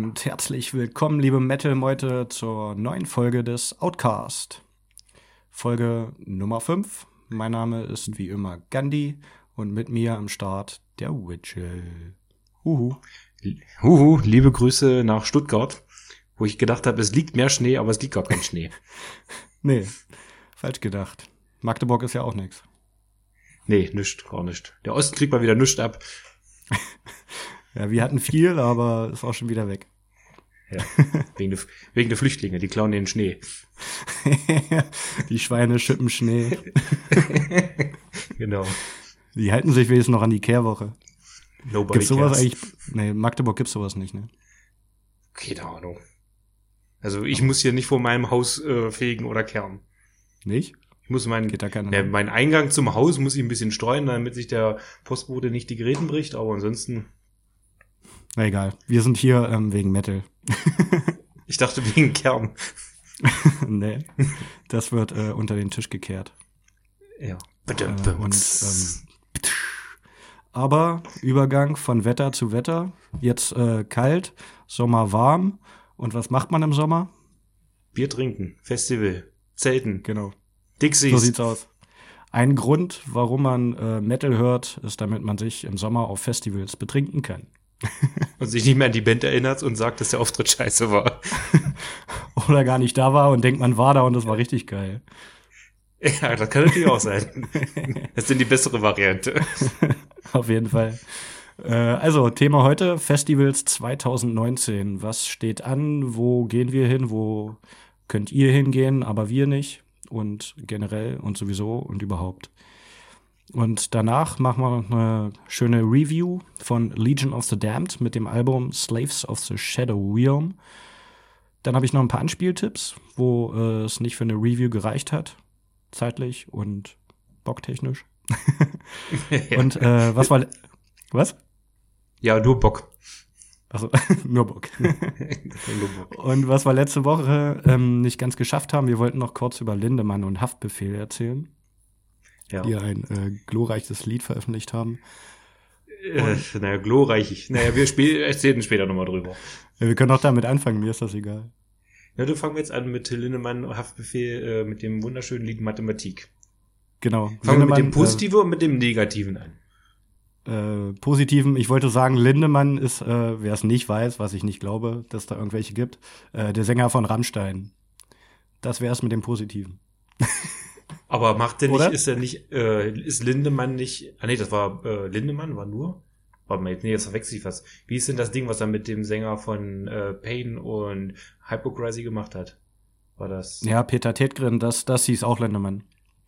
Und herzlich willkommen, liebe Metal-Meute, zur neuen Folge des Outcast. Folge Nummer 5. Mein Name ist wie immer Gandhi und mit mir am Start der Witchell. Huhu. Huhu, liebe Grüße nach Stuttgart, wo ich gedacht habe, es liegt mehr Schnee, aber es liegt gar kein Schnee. nee, falsch gedacht. Magdeburg ist ja auch nichts. Nee, nischt, gar nicht. Der Osten kriegt mal wieder nischt ab. ja, wir hatten viel, aber ist auch schon wieder weg. Ja, wegen, der, wegen der Flüchtlinge, die klauen den Schnee. die Schweine schippen Schnee. genau. Die halten sich wenigstens noch an die Kehrwoche. Nobody gibt's sowas cares. eigentlich? Nee, Magdeburg gibt's sowas nicht, ne? Keine Ahnung. Also ich muss hier nicht vor meinem Haus äh, fegen oder kehren. Nicht? Ich muss meinen, Geht da ja, mein Eingang zum Haus muss ich ein bisschen streuen, damit sich der Postbote nicht die Geräten bricht, aber ansonsten. Na egal. Wir sind hier ähm, wegen Metal. ich dachte wegen Kern. nee. Das wird äh, unter den Tisch gekehrt. Ja. Äh, und, ähm, aber Übergang von Wetter zu Wetter. Jetzt äh, kalt, Sommer warm. Und was macht man im Sommer? Bier trinken, Festival, Zelten. Genau. Dixies. So sieht's aus. Ein Grund, warum man äh, Metal hört, ist, damit man sich im Sommer auf Festivals betrinken kann. und sich nicht mehr an die Band erinnert und sagt, dass der Auftritt scheiße war. Oder gar nicht da war und denkt, man war da und das war richtig geil. Ja, das kann natürlich auch sein. Das sind die bessere Variante. Auf jeden Fall. Äh, also, Thema heute, Festivals 2019. Was steht an? Wo gehen wir hin? Wo könnt ihr hingehen, aber wir nicht? Und generell und sowieso und überhaupt. Und danach machen wir noch eine schöne Review von Legion of the Damned mit dem Album Slaves of the Shadow Realm. Dann habe ich noch ein paar Anspieltipps, wo äh, es nicht für eine Review gereicht hat zeitlich und bocktechnisch. Und äh, was war was? Ja, nur Bock. Also nur Bock. und was wir letzte Woche ähm, nicht ganz geschafft haben, wir wollten noch kurz über Lindemann und Haftbefehl erzählen, ja. die ein äh, glorreiches Lied veröffentlicht haben. Äh, naja, glorreich. Naja, wir spiel, erzählen später nochmal drüber. Ja, wir können auch damit anfangen, mir ist das egal. Ja, du fangen wir jetzt an mit Lindemann Haftbefehl äh, mit dem wunderschönen Lied Mathematik. Genau. Fangen wir mit dem Positiven äh, und mit dem Negativen an. Äh, Positiven, ich wollte sagen, Lindemann ist, äh, wer es nicht weiß, was ich nicht glaube, dass da irgendwelche gibt, äh, der Sänger von Rammstein. Das wäre es mit dem Positiven. Aber macht der nicht, ist er nicht, äh, ist Lindemann nicht, ah nee, das war, äh, Lindemann war nur? Warte mal, nee, jetzt verwechsel ich was. Wie ist denn das Ding, was er mit dem Sänger von äh, Pain und Hypocrisy gemacht hat? War das? Ja, Peter Tetgren, das, das hieß auch Lindemann.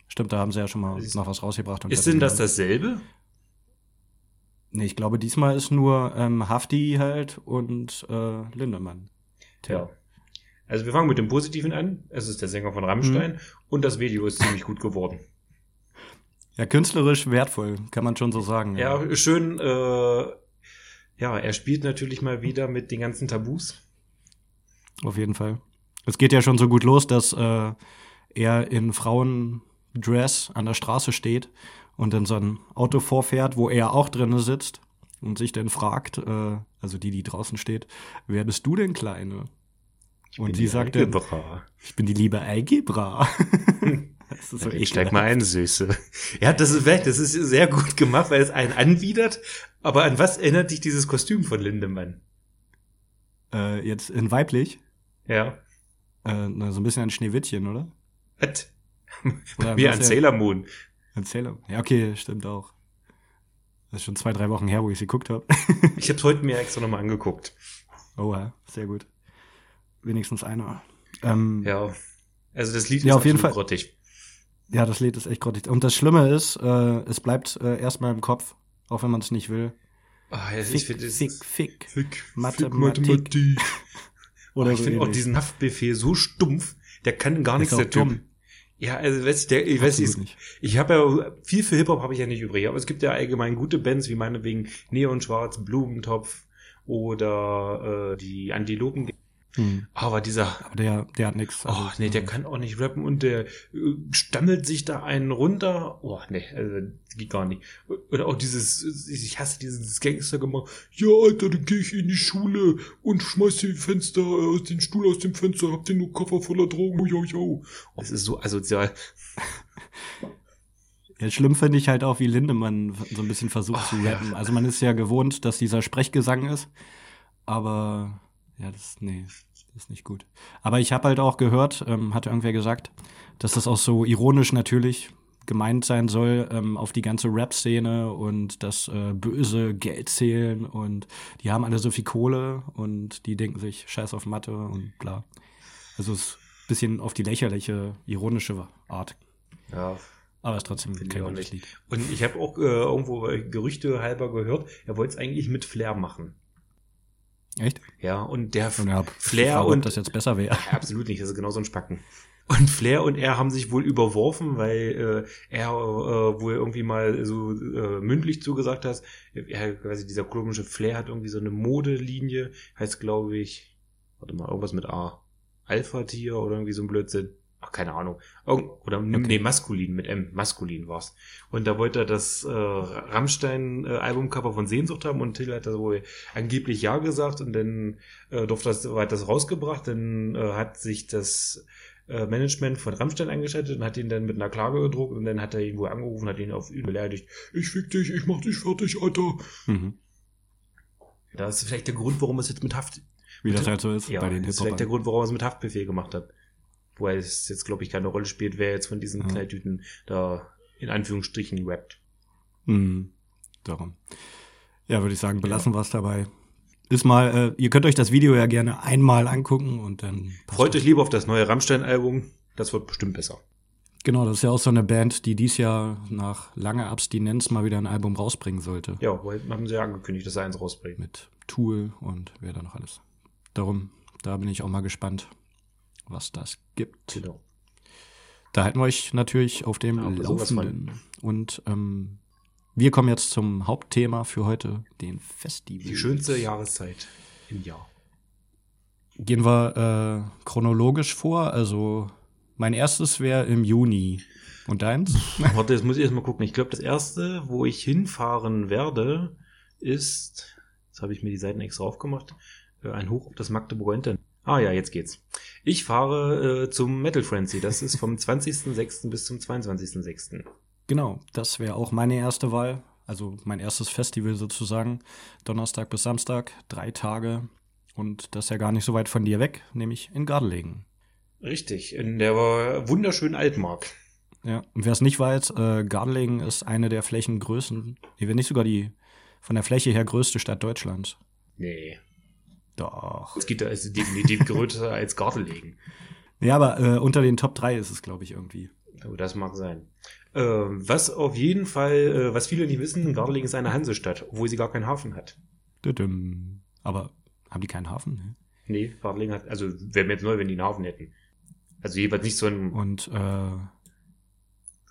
Stimmt, da haben sie ja schon mal ist, noch was rausgebracht. ist denn das dasselbe? Nee, ich glaube, diesmal ist nur ähm, Hafti halt und äh, Lindemann. Ja. Also wir fangen mit dem Positiven an. Es ist der Sänger von Rammstein hm. und das Video ist ziemlich gut geworden. Ja, künstlerisch wertvoll, kann man schon so sagen. Ja, ja. schön. Äh, ja, er spielt natürlich mal wieder mit den ganzen Tabus. Auf jeden Fall. Es geht ja schon so gut los, dass äh, er in Frauendress an der Straße steht und in so ein Auto vorfährt, wo er auch drinne sitzt und sich dann fragt, äh, also die, die draußen steht, wer bist du denn, Kleine? Ich und sie sagt dann, ich bin die liebe Algebra. Das ist so ich steig mal ein, Süße. Ja, das ist weg. Das ist sehr gut gemacht, weil es einen anwidert. Aber an was erinnert dich dieses Kostüm von Lindemann? Äh, jetzt in weiblich? Ja. Äh, na, so ein bisschen an Schneewittchen, oder? Was? Wie an Sailor Moon. An Sailor Ja, okay, stimmt auch. Das ist schon zwei, drei Wochen her, wo ich sie geguckt habe. ich habe heute mir extra nochmal angeguckt. Oh ja, sehr gut. Wenigstens einer. Ähm, ja. Also das Lied ja, ist auf jeden Fall grottig. Ja, das Lied ist echt grottig. Und das Schlimme ist, äh, es bleibt äh, erstmal im Kopf, auch wenn man es nicht will. Oh, ja, fick, ich finde fick, fick, fick, Mathematik. Mathematik. Oder oh, ich so finde auch diesen Haftbefehl so stumpf, der kann gar nichts, der Typ. Ja, also weiß ich, der, ich weiß ich, nicht. ich habe ja viel für Hip-Hop habe ich ja nicht übrig, aber es gibt ja allgemein gute Bands, wie meinetwegen Neon Schwarz, Blumentopf oder äh, die Antilopen Hm. Aber dieser. Aber der, der hat nichts. Also, oh, nee, der kann auch nicht rappen und der äh, stammelt sich da einen runter. Oh, nee, also, geht gar nicht. Oder auch dieses, ich hasse dieses Gangster gemacht. Ja, Alter, dann gehe ich in die Schule und schmeiß den Fenster, äh, aus den Stuhl aus dem Fenster, hab den nur Koffer voller Drogen. Yo, yo. Das ist so asozial. Ja, schlimm finde ich halt auch, wie Lindemann so ein bisschen versucht oh, zu rappen. Ja. Also man ist ja gewohnt, dass dieser Sprechgesang ist, aber ja, das, nee, das ist nicht gut. Aber ich habe halt auch gehört, ähm, hat irgendwer gesagt, dass das auch so ironisch natürlich gemeint sein soll ähm, auf die ganze Rap-Szene und das äh, böse Geld zählen und die haben alle so viel Kohle und die denken sich Scheiß auf Mathe und bla. Also es ist ein bisschen auf die lächerliche, ironische Art. Ja. Aber es ist trotzdem kein gutes Lied. Und ich habe auch äh, irgendwo Gerüchte halber gehört, er wollte es eigentlich mit Flair machen. Echt? Ja, und der und ja, Flair Frage, und das jetzt besser wäre. Absolut nicht, das ist genau so ein Spacken. Und Flair und er haben sich wohl überworfen, weil äh, er äh, wohl irgendwie mal so äh, mündlich zugesagt hat, er, quasi dieser komische Flair hat irgendwie so eine Modelinie, heißt glaube ich, warte mal, irgendwas mit A. Alpha-Tier oder irgendwie so ein Blödsinn ach, keine Ahnung, oder okay. nee, maskulin, mit M, maskulin war's. Und da wollte er das äh, Rammstein-Albumcover von Sehnsucht haben und Till hat da wohl angeblich Ja gesagt und dann äh, durfte das, hat das rausgebracht, dann äh, hat sich das äh, Management von Rammstein eingeschaltet und hat ihn dann mit einer Klage gedruckt und dann hat er ihn wohl angerufen, hat ihn auf ihn beleidigt. Ich fick dich, ich mach dich fertig, Alter. Mhm. Das ist vielleicht der Grund, warum es jetzt mit Haft wie das halt so ist ja, bei den Das ist vielleicht der Grund, warum er es mit Haftbefehl gemacht hat. Wobei es jetzt, glaube ich, keine Rolle spielt, wer jetzt von diesen ja. Knalltüten da in Anführungsstrichen rappt. Mhm. Darum. Ja, würde ich sagen, belassen ja. wir es dabei. Ist mal, äh, ihr könnt euch das Video ja gerne einmal angucken und dann. Freut euch lieber auf das neue Rammstein-Album. Das wird bestimmt besser. Genau, das ist ja auch so eine Band, die dies Jahr nach langer Abstinenz mal wieder ein Album rausbringen sollte. Ja, haben sie ja angekündigt, dass sie eins rausbringen. Mit Tool und wer da noch alles. Darum, da bin ich auch mal gespannt was das gibt. Genau. Da halten wir euch natürlich auf dem ja, Laufenden. Und ähm, wir kommen jetzt zum Hauptthema für heute, den Festival. Die schönste Jahreszeit im Jahr. Gehen wir äh, chronologisch vor. Also mein erstes wäre im Juni. Und deins? Warte, jetzt muss ich erst mal gucken. Ich glaube, das erste, wo ich hinfahren werde, ist, jetzt habe ich mir die Seiten extra aufgemacht, äh, ein Hoch auf das Magdeburger Internet. Ah ja, jetzt geht's. Ich fahre äh, zum Metal Frenzy. Das ist vom 20.06. bis zum 22.06. Genau, das wäre auch meine erste Wahl. Also mein erstes Festival sozusagen. Donnerstag bis Samstag, drei Tage. Und das ist ja gar nicht so weit von dir weg, nämlich in Gardelegen. Richtig, in der wunderschönen Altmark. Ja, und wer es nicht weiß, äh, Gardelegen ist eine der Flächengrößen, wenn nicht sogar die von der Fläche her größte Stadt Deutschlands. Nee, doch. Es geht da ist definitiv größer als Gartelegen. Ja, aber äh, unter den Top 3 ist es, glaube ich, irgendwie. Oh, das mag sein. Äh, was auf jeden Fall, äh, was viele nicht wissen, Gardelegen ist eine Hansestadt, obwohl sie gar keinen Hafen hat. Aber haben die keinen Hafen? Ne? Nee, Gardelegen hat, also wäre mir jetzt neu, wenn die einen Hafen hätten. Also jeweils nicht so ein. Und äh,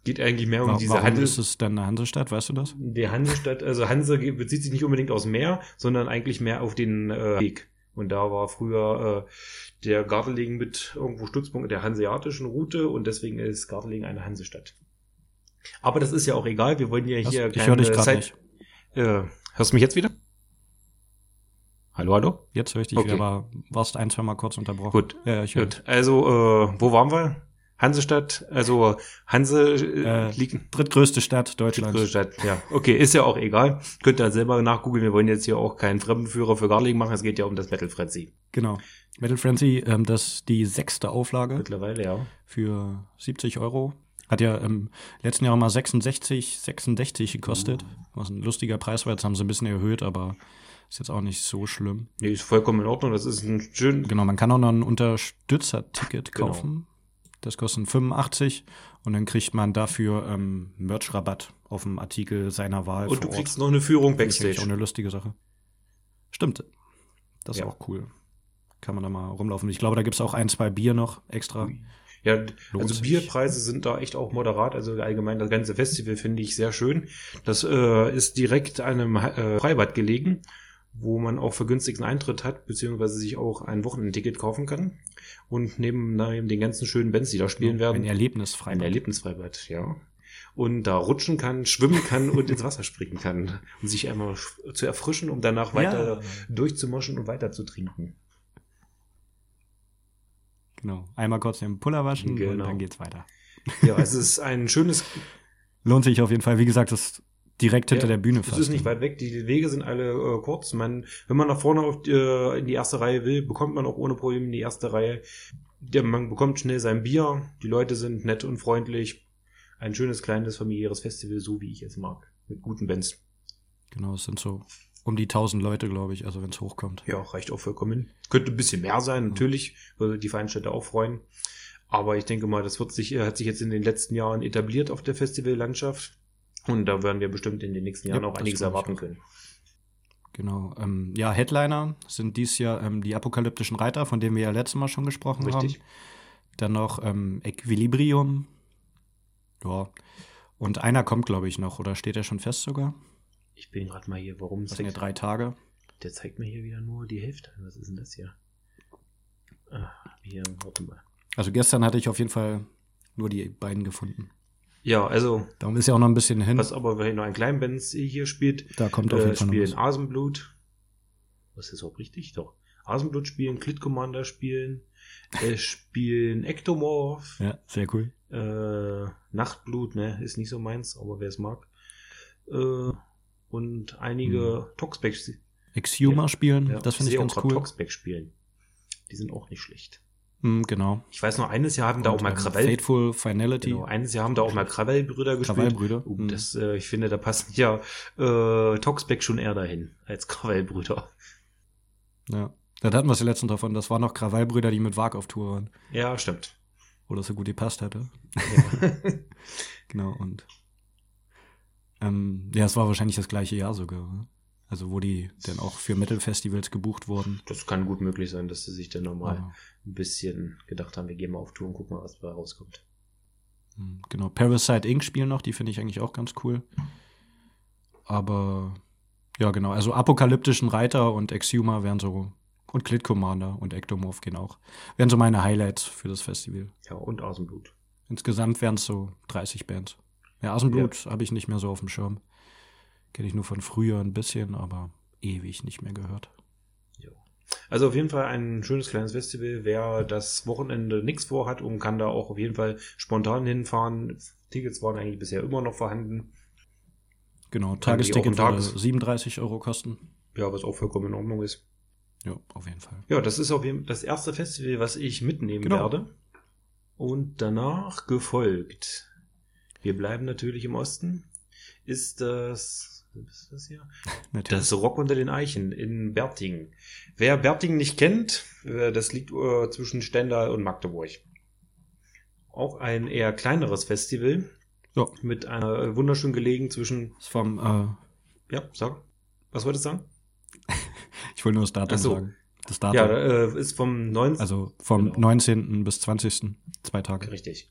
geht eigentlich mehr um warum diese Handel. ist es dann eine Hansestadt, weißt du das? Die Hansestadt, also Hanse bezieht sich nicht unbedingt aus Meer, sondern eigentlich mehr auf den äh, Weg. Und da war früher äh, der Gartelegen mit irgendwo Stützpunkt der hanseatischen Route und deswegen ist Gartelegen eine Hansestadt. Aber das ist ja auch egal, wir wollen ja hier das, Ich höre dich gerade nicht. Äh, hörst du mich jetzt wieder? Hallo, hallo? Jetzt höre ich dich okay. wieder, aber warst ein, zwei Mal kurz unterbrochen. Gut. Ja, ich höre. Gut. Also, äh, wo waren wir? Hansestadt, also Hanse äh, äh, liegt. Drittgrößte Stadt Deutschlands. Drittgrößte Stadt, ja. Okay, ist ja auch egal. Könnt ihr selber nachgoogeln. Wir wollen jetzt hier auch keinen Fremdenführer für Garling machen. Es geht ja um das Metal Frenzy. Genau. Metal Frenzy, ähm, das die sechste Auflage. Mittlerweile, ja. Für 70 Euro. Hat ja im letzten Jahr mal 66, 66 gekostet. Was ein lustiger Preis war. Jetzt haben sie ein bisschen erhöht, aber ist jetzt auch nicht so schlimm. Nee, ist vollkommen in Ordnung. Das ist ein schön. Genau, man kann auch noch ein Unterstützerticket genau. kaufen. Genau. Das kostet 85 und dann kriegt man dafür ähm, Merch-Rabatt auf dem Artikel seiner Wahl. Und du Ort. kriegst noch eine Führung Backstage. Das ist auch eine lustige Sache. Stimmt. Das ist ja. auch cool. Kann man da mal rumlaufen. Ich glaube, da gibt es auch ein, zwei Bier noch extra. Ja, Lohnt also sich. Bierpreise sind da echt auch moderat. Also allgemein das ganze Festival finde ich sehr schön. Das äh, ist direkt einem äh, Freibad gelegen. Wo man auch vergünstigten Eintritt hat, beziehungsweise sich auch ein Wochenendticket kaufen kann. Und neben, neben den ganzen schönen Bands, die da spielen ja, werden. Ein Erlebnisfreibad. Ein Erlebnisfreibad, ja. Und da rutschen kann, schwimmen kann und ins Wasser springen kann, um sich einmal zu erfrischen, um danach weiter ja. durchzumoschen und weiter zu trinken. Genau. Einmal kurz den Puller waschen genau. und dann geht's weiter. Ja, es ist ein schönes. Lohnt sich auf jeden Fall. Wie gesagt, das direkt hinter ja, der Bühne fast. Es ist nicht weit weg. Die Wege sind alle äh, kurz. Man, wenn man nach vorne auf, äh, in die erste Reihe will, bekommt man auch ohne Probleme in die erste Reihe. Der, man bekommt schnell sein Bier. Die Leute sind nett und freundlich. Ein schönes, kleines, familiäres Festival, so wie ich es mag. Mit guten Bands. Genau, es sind so um die 1000 Leute, glaube ich, also wenn es hochkommt. Ja, reicht auch vollkommen. Könnte ein bisschen mehr sein, natürlich. Würde die Veranstalter auch freuen. Aber ich denke mal, das wird sich, hat sich jetzt in den letzten Jahren etabliert auf der Festivallandschaft. Und da werden wir bestimmt in den nächsten Jahren ja, auch einiges erwarten können. Genau. Ähm, ja, Headliner sind dies Jahr ähm, die apokalyptischen Reiter, von denen wir ja letztes Mal schon gesprochen Richtig. haben. Dann noch ähm, Equilibrium. Ja. Und einer kommt, glaube ich, noch, oder steht er schon fest sogar? Ich bin gerade mal hier, warum das sind ja drei Tage. Der zeigt mir hier wieder nur die Hälfte. Was ist denn das hier? Ah, hier, warte mal. Also gestern hatte ich auf jeden Fall nur die beiden gefunden. Ja, also. Darum ist ja auch noch ein bisschen hin. Was aber, wenn noch ein Kleinbands hier spielt, da kommt auf jeden äh, Fall spielen Asenblut. Was ist auch richtig? Doch. Asenblut spielen, Clit Commander spielen, äh, spielen Ektomorph. Ja, sehr cool. Äh, Nachtblut, ne, ist nicht so meins, aber wer es mag. Äh, und einige hm. Toxback. Exhumer ja, spielen, ja, das finde ich ganz cool. Toxback spielen. Die sind auch nicht schlecht. Mm, genau. Ich weiß noch, eines Jahr haben da auch mal Krawell. Fateful Finality. Genau, eines Jahr haben da auch mal Krawell-Brüder gespielt. Krawell-Brüder. Uh, das, äh, ich finde, da passen ja äh, Toxback schon eher dahin als Krawell-Brüder. Ja. Da hatten wir es ja letztens davon. Das waren noch Krawallbrüder, die mit Wag auf Tour waren. Ja, stimmt. Wo das so gut gepasst hatte. Ja. genau, und ähm, ja, es war wahrscheinlich das gleiche Jahr sogar. Ne? Also wo die dann auch für Metal-Festivals gebucht wurden. Das kann gut möglich sein, dass sie sich dann nochmal ja. ein bisschen gedacht haben, wir gehen mal auf Tour und gucken mal, was dabei rauskommt. Hm, genau, Parasite Inc. spielen noch, die finde ich eigentlich auch ganz cool. Aber ja, genau, also apokalyptischen Reiter und Exhumer wären so und Clit Commander und Ectomorph gehen auch. Wären so meine Highlights für das Festival. Ja, und Asenblut. Insgesamt wären es so 30 Bands. Ja, Asenblut ja. habe ich nicht mehr so auf dem Schirm. Kenne ich nur von früher ein bisschen, aber ewig nicht mehr gehört. Also auf jeden Fall ein schönes kleines Festival. Wer das Wochenende nichts vorhat und kann da auch auf jeden Fall spontan hinfahren. Tickets waren eigentlich bisher immer noch vorhanden. Genau, Tagesticket würde 37 Euro kosten. Ja, was auch vollkommen in Ordnung ist. Ja, auf jeden Fall. Ja, das ist auf jeden Fall das erste Festival, was ich mitnehmen genau. werde. Und danach gefolgt wir bleiben natürlich im Osten. Ist das, ist das hier? Das Rock unter den Eichen in Bertingen. Wer Bertingen nicht kennt, äh, das liegt äh, zwischen Stendal und Magdeburg. Auch ein eher kleineres Festival. Ja. Mit einer äh, wunderschön gelegen zwischen. Ist vom, äh, Ja, sag. Was wolltest du sagen? ich wollte nur das Datum so. sagen. Das Datum. Ja, ist vom 19. Also vom genau. 19. bis 20. Zwei Tage. Richtig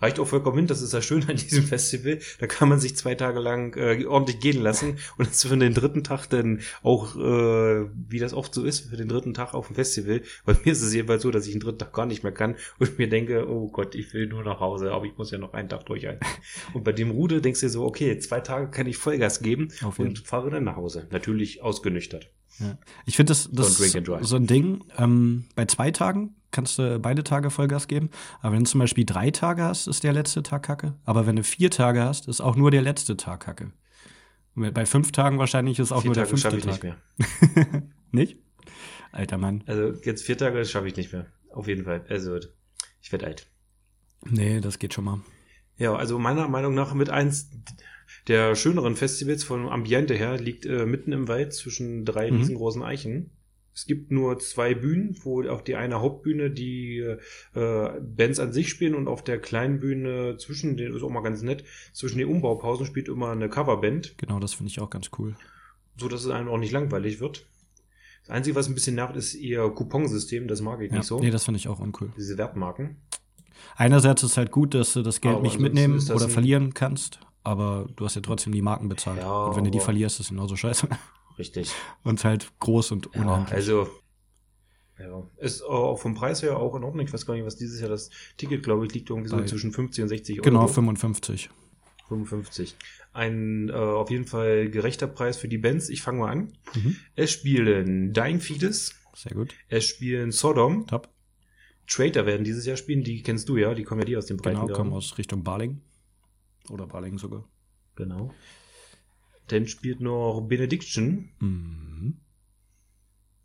reicht auch vollkommen hin. Das ist ja schön an diesem Festival. Da kann man sich zwei Tage lang äh, ordentlich gehen lassen und für den dritten Tag dann auch, äh, wie das oft so ist, für den dritten Tag auf dem Festival. Bei mir ist es jedenfalls so, dass ich den dritten Tag gar nicht mehr kann und mir denke, oh Gott, ich will nur nach Hause, aber ich muss ja noch einen Tag durchhalten. Und bei dem Rude denkst du dir so, okay, zwei Tage kann ich Vollgas geben und fahre dann nach Hause. Natürlich ausgenüchtert. Ja. Ich finde das, das so ein Ding. Ähm, bei zwei Tagen kannst du beide Tage Vollgas geben. Aber wenn du zum Beispiel drei Tage hast, ist der letzte Tag Kacke. Aber wenn du vier Tage hast, ist auch nur der letzte Tag Kacke. Bei fünf Tagen wahrscheinlich ist auch vier nur Tage der fünfte ich Tag. Nicht, mehr. nicht? Alter Mann. Also jetzt vier Tage schaffe ich nicht mehr. Auf jeden Fall. Also ich werde alt. Nee, das geht schon mal. Ja, also meiner Meinung nach mit eins der schöneren Festivals vom Ambiente her liegt äh, mitten im Wald zwischen drei mhm. riesengroßen Eichen. Es gibt nur zwei Bühnen, wo auf die eine Hauptbühne die äh, Bands an sich spielen und auf der kleinen Bühne zwischen den, ist auch mal ganz nett, zwischen den Umbaupausen spielt immer eine Coverband. Genau, das finde ich auch ganz cool. So dass es einem auch nicht langweilig wird. Das Einzige, was ein bisschen nervt, ist ihr Couponsystem, das mag ich ja, nicht so. Nee, das finde ich auch uncool. Diese Wertmarken. Einerseits ist es halt gut, dass du das Geld aber nicht mitnehmen oder verlieren kannst, aber du hast ja trotzdem die Marken bezahlt. Ja, und wenn du die verlierst, ist es genauso scheiße. richtig. Und halt groß und. Ja, also, ja, ist auch vom Preis her auch in Ordnung. Ich weiß gar nicht, was dieses Jahr das Ticket, glaube ich, liegt irgendwie so Bei, zwischen 50 und 60 Euro. Genau, 55. 55. Ein äh, auf jeden Fall gerechter Preis für die Bands. Ich fange mal an. Mhm. Es spielen Dying Fetus. Sehr gut. Es spielen Sodom. Top. Traitor werden dieses Jahr spielen. Die kennst du ja. Die kommen ja die aus dem Breiten. Genau, kommen aus Richtung Baling. Oder Baling sogar. Genau. Dann spielt noch Benediction. Mhm.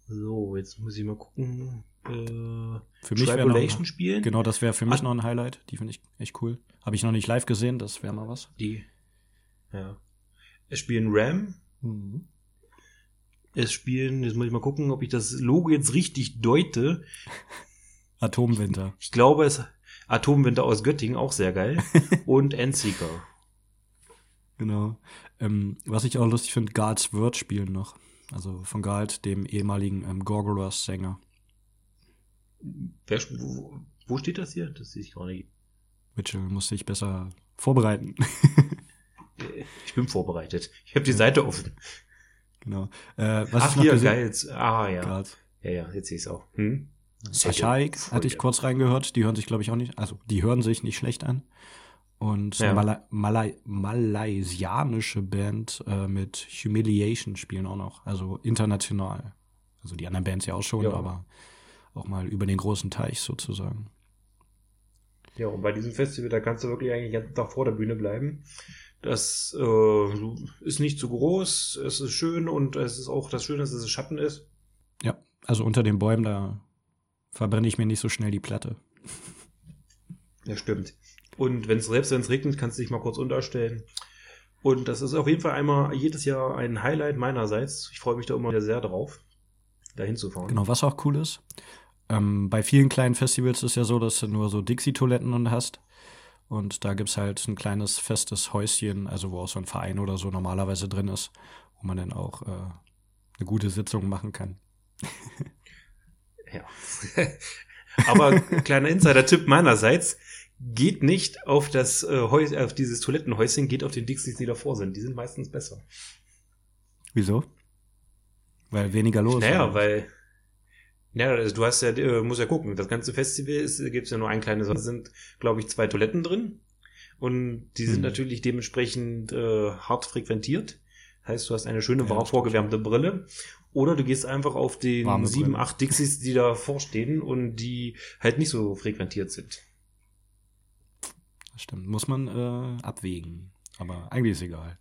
So, jetzt muss ich mal gucken. Äh, für mich wäre noch, spielen. Genau, das wäre für mich ah. noch ein Highlight. Die finde ich echt cool. Habe ich noch nicht live gesehen, das wäre mal was. Die. Ja. Es spielen Ram. Mhm. Es spielen, jetzt muss ich mal gucken, ob ich das Logo jetzt richtig deute. Atomwinter. Ich glaube es Atomwinter aus Göttingen, auch sehr geil. Und Endseeker. Genau. Ähm, was ich auch lustig finde, Guards Word spielen noch. Also von Galt, dem ehemaligen ähm, Gorgoroth-Sänger. Wo, wo steht das hier? Das sehe ich gar nicht. Mitchell muss sich besser vorbereiten. ich bin vorbereitet. Ich habe die Seite offen. Genau. Äh, was Ach, hier, geil. Ah, ja. Grad. Ja, ja, jetzt sehe ich es auch. Hm? Archaik hatte ich kurz reingehört. Die hören sich, glaube ich, auch nicht, also die hören sich nicht schlecht an. Und ja. Mala Malai malaysianische Band äh, mit Humiliation spielen auch noch. Also international. Also die anderen Bands ja auch schon, ja. aber auch mal über den großen Teich sozusagen. Ja, und bei diesem Festival, da kannst du wirklich eigentlich den ganzen Tag vor der Bühne bleiben. Das äh, ist nicht zu groß, es ist schön und es ist auch das Schöne, dass es Schatten ist. Ja, also unter den Bäumen, da verbrenne ich mir nicht so schnell die Platte. Ja, stimmt. Und wenn es selbst wenn es regnet, kannst du dich mal kurz unterstellen. Und das ist auf jeden Fall einmal jedes Jahr ein Highlight meinerseits. Ich freue mich da immer sehr drauf, da hinzufahren. Genau, was auch cool ist. Ähm, bei vielen kleinen Festivals ist es ja so, dass du nur so Dixie-Toiletten hast. Und da gibt es halt ein kleines festes Häuschen, also wo auch so ein Verein oder so normalerweise drin ist, wo man dann auch äh, eine gute Sitzung machen kann. ja. Aber kleiner Insider-Tipp meinerseits, geht nicht auf das äh, Häus auf dieses Toilettenhäuschen, geht auf den Dixies, die davor sind. Die sind meistens besser. Wieso? Weil weniger los. Naja, oder? weil ja, also du hast ja, äh, muss ja gucken. Das ganze Festival ist, gibt's ja nur ein kleines, da sind, glaube ich, zwei Toiletten drin. Und die sind hm. natürlich dementsprechend äh, hart frequentiert. Heißt, du hast eine schöne ja, vorgewärmte Brille. Oder du gehst einfach auf den Warme sieben, acht Dixies, die da vorstehen und die halt nicht so frequentiert sind. Das stimmt. Muss man äh, abwägen. Aber eigentlich ist egal.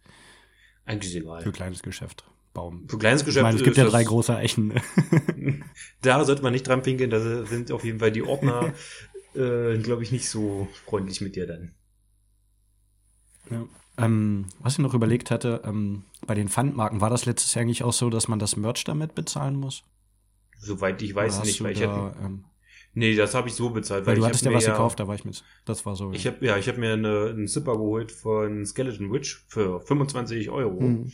Eigentlich ist egal. Für kleines Geschäft. Baum. Für kleines Geschäft. Ich meine, es gibt ja drei große Echen. da sollte man nicht dran pinkeln. Da sind auf jeden Fall die Ordner, äh, glaube ich, nicht so freundlich mit dir dann. Ja. Ähm, was ich noch überlegt hatte, ähm, bei den Pfandmarken war das letztes Jahr eigentlich auch so, dass man das Merch damit bezahlen muss? Soweit ich weiß nicht, weil ich da, hätte, ähm, Nee, das habe ich so bezahlt. Weil, weil du hattest ja was gekauft, da war ich mit. Das war so. Ich habe ja, ich habe mir eine, einen Zipper geholt von Skeleton Witch für 25 Euro. Hm.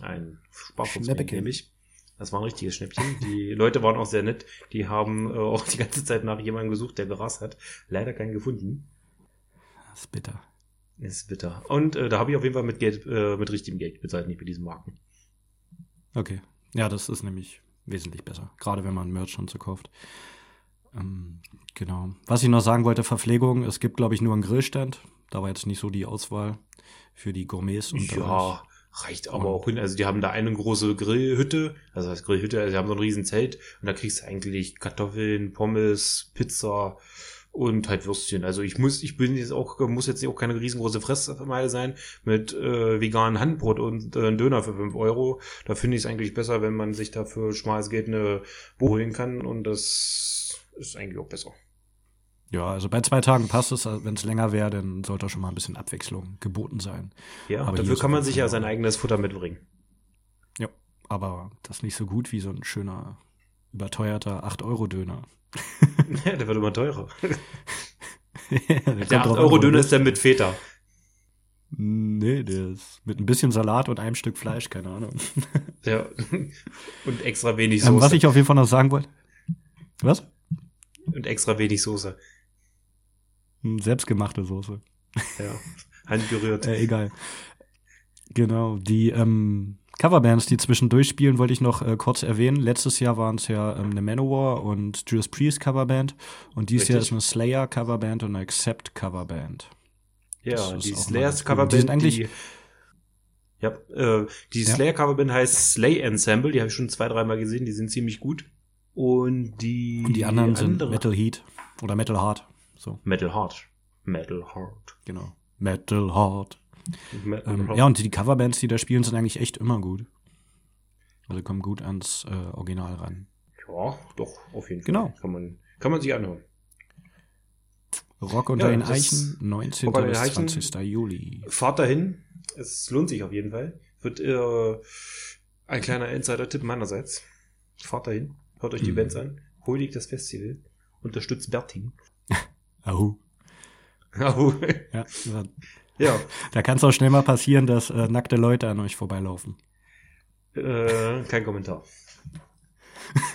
Ein Sparfuchs nämlich. Das war ein richtiges Schnäppchen. Die Leute waren auch sehr nett. Die haben äh, auch die ganze Zeit nach jemandem gesucht, der Gras hat. Leider keinen gefunden. Das ist bitter. Ist bitter. Und äh, da habe ich auf jeden Fall mit Geld, äh, mit richtigem Geld bezahlt, nicht mit diesen Marken. Okay. Ja, das ist nämlich wesentlich besser. Gerade wenn man Merch schon so kauft. Ähm, genau. Was ich noch sagen wollte, Verpflegung. Es gibt, glaube ich, nur einen Grillstand. Da war jetzt nicht so die Auswahl für die Gourmets. Und ja, reicht aber auch hin. Also die haben da eine große Grillhütte. Also das Grillhütte, also die haben so ein riesen Zelt. Und da kriegst du eigentlich Kartoffeln, Pommes, Pizza und halt Würstchen. Also ich muss, ich bin jetzt auch, muss jetzt auch keine riesengroße Fressmeile sein mit äh, veganen Handbrot und äh, Döner für fünf Euro. Da finde ich es eigentlich besser, wenn man sich dafür schmales Geld eine Bo holen kann und das ist eigentlich auch besser. Ja, also bei zwei Tagen passt es. Wenn es länger wäre, dann sollte schon mal ein bisschen Abwechslung geboten sein. Ja, aber dafür kann man sich ja sein eigenes Futter mitbringen. Ja, aber das ist nicht so gut wie so ein schöner, überteuerter 8-Euro-Döner. ja, der wird immer teurer. ja, der, der 8-Euro-Döner ist dann mit Feta. Nee, der ist mit ein bisschen Salat und einem Stück Fleisch, keine Ahnung. ja, und extra wenig Soße. Ähm, was ich auf jeden Fall noch sagen wollte. Was? Und extra wenig Soße. Hm, selbstgemachte Soße. Ja, handgerührt. äh, egal. Genau, die ähm, Coverbands, die zwischendurch spielen, wollte ich noch äh, kurz erwähnen. Letztes Jahr waren es ja ähm, eine Manowar und Judas Priest Coverband. Und dieses Richtig. Jahr ist eine Slayer Coverband und eine Accept Coverband. Ja, die Slayers Coverband, die, sind eigentlich die, ja, äh, die ja. Slayer Coverband heißt Slay Ensemble, die habe ich schon zwei, dreimal gesehen, die sind ziemlich gut. Und die, und die anderen die sind Metal Heat oder Metal Heart. So. Metal Heart. Metal Heart. Genau. Metal Heart. Ähm, ja, und die Coverbands, die da spielen, sind eigentlich echt immer gut. Also kommen gut ans äh, Original ran. Ja, doch, auf jeden Fall. Genau. Kann man, kann man sich anhören. Rock unter ja, den Eichen, 19. bis 20. Juli. Fahrt dahin. Es lohnt sich auf jeden Fall. Wird äh, ein kleiner Insider-Tipp meinerseits. Fahrt dahin, hört euch die mhm. Bands an, huldigt das Festival, unterstützt Bertin. Ahu. Ahu. Ja, ja. Da kann es auch schnell mal passieren, dass äh, nackte Leute an euch vorbeilaufen. Äh, kein Kommentar.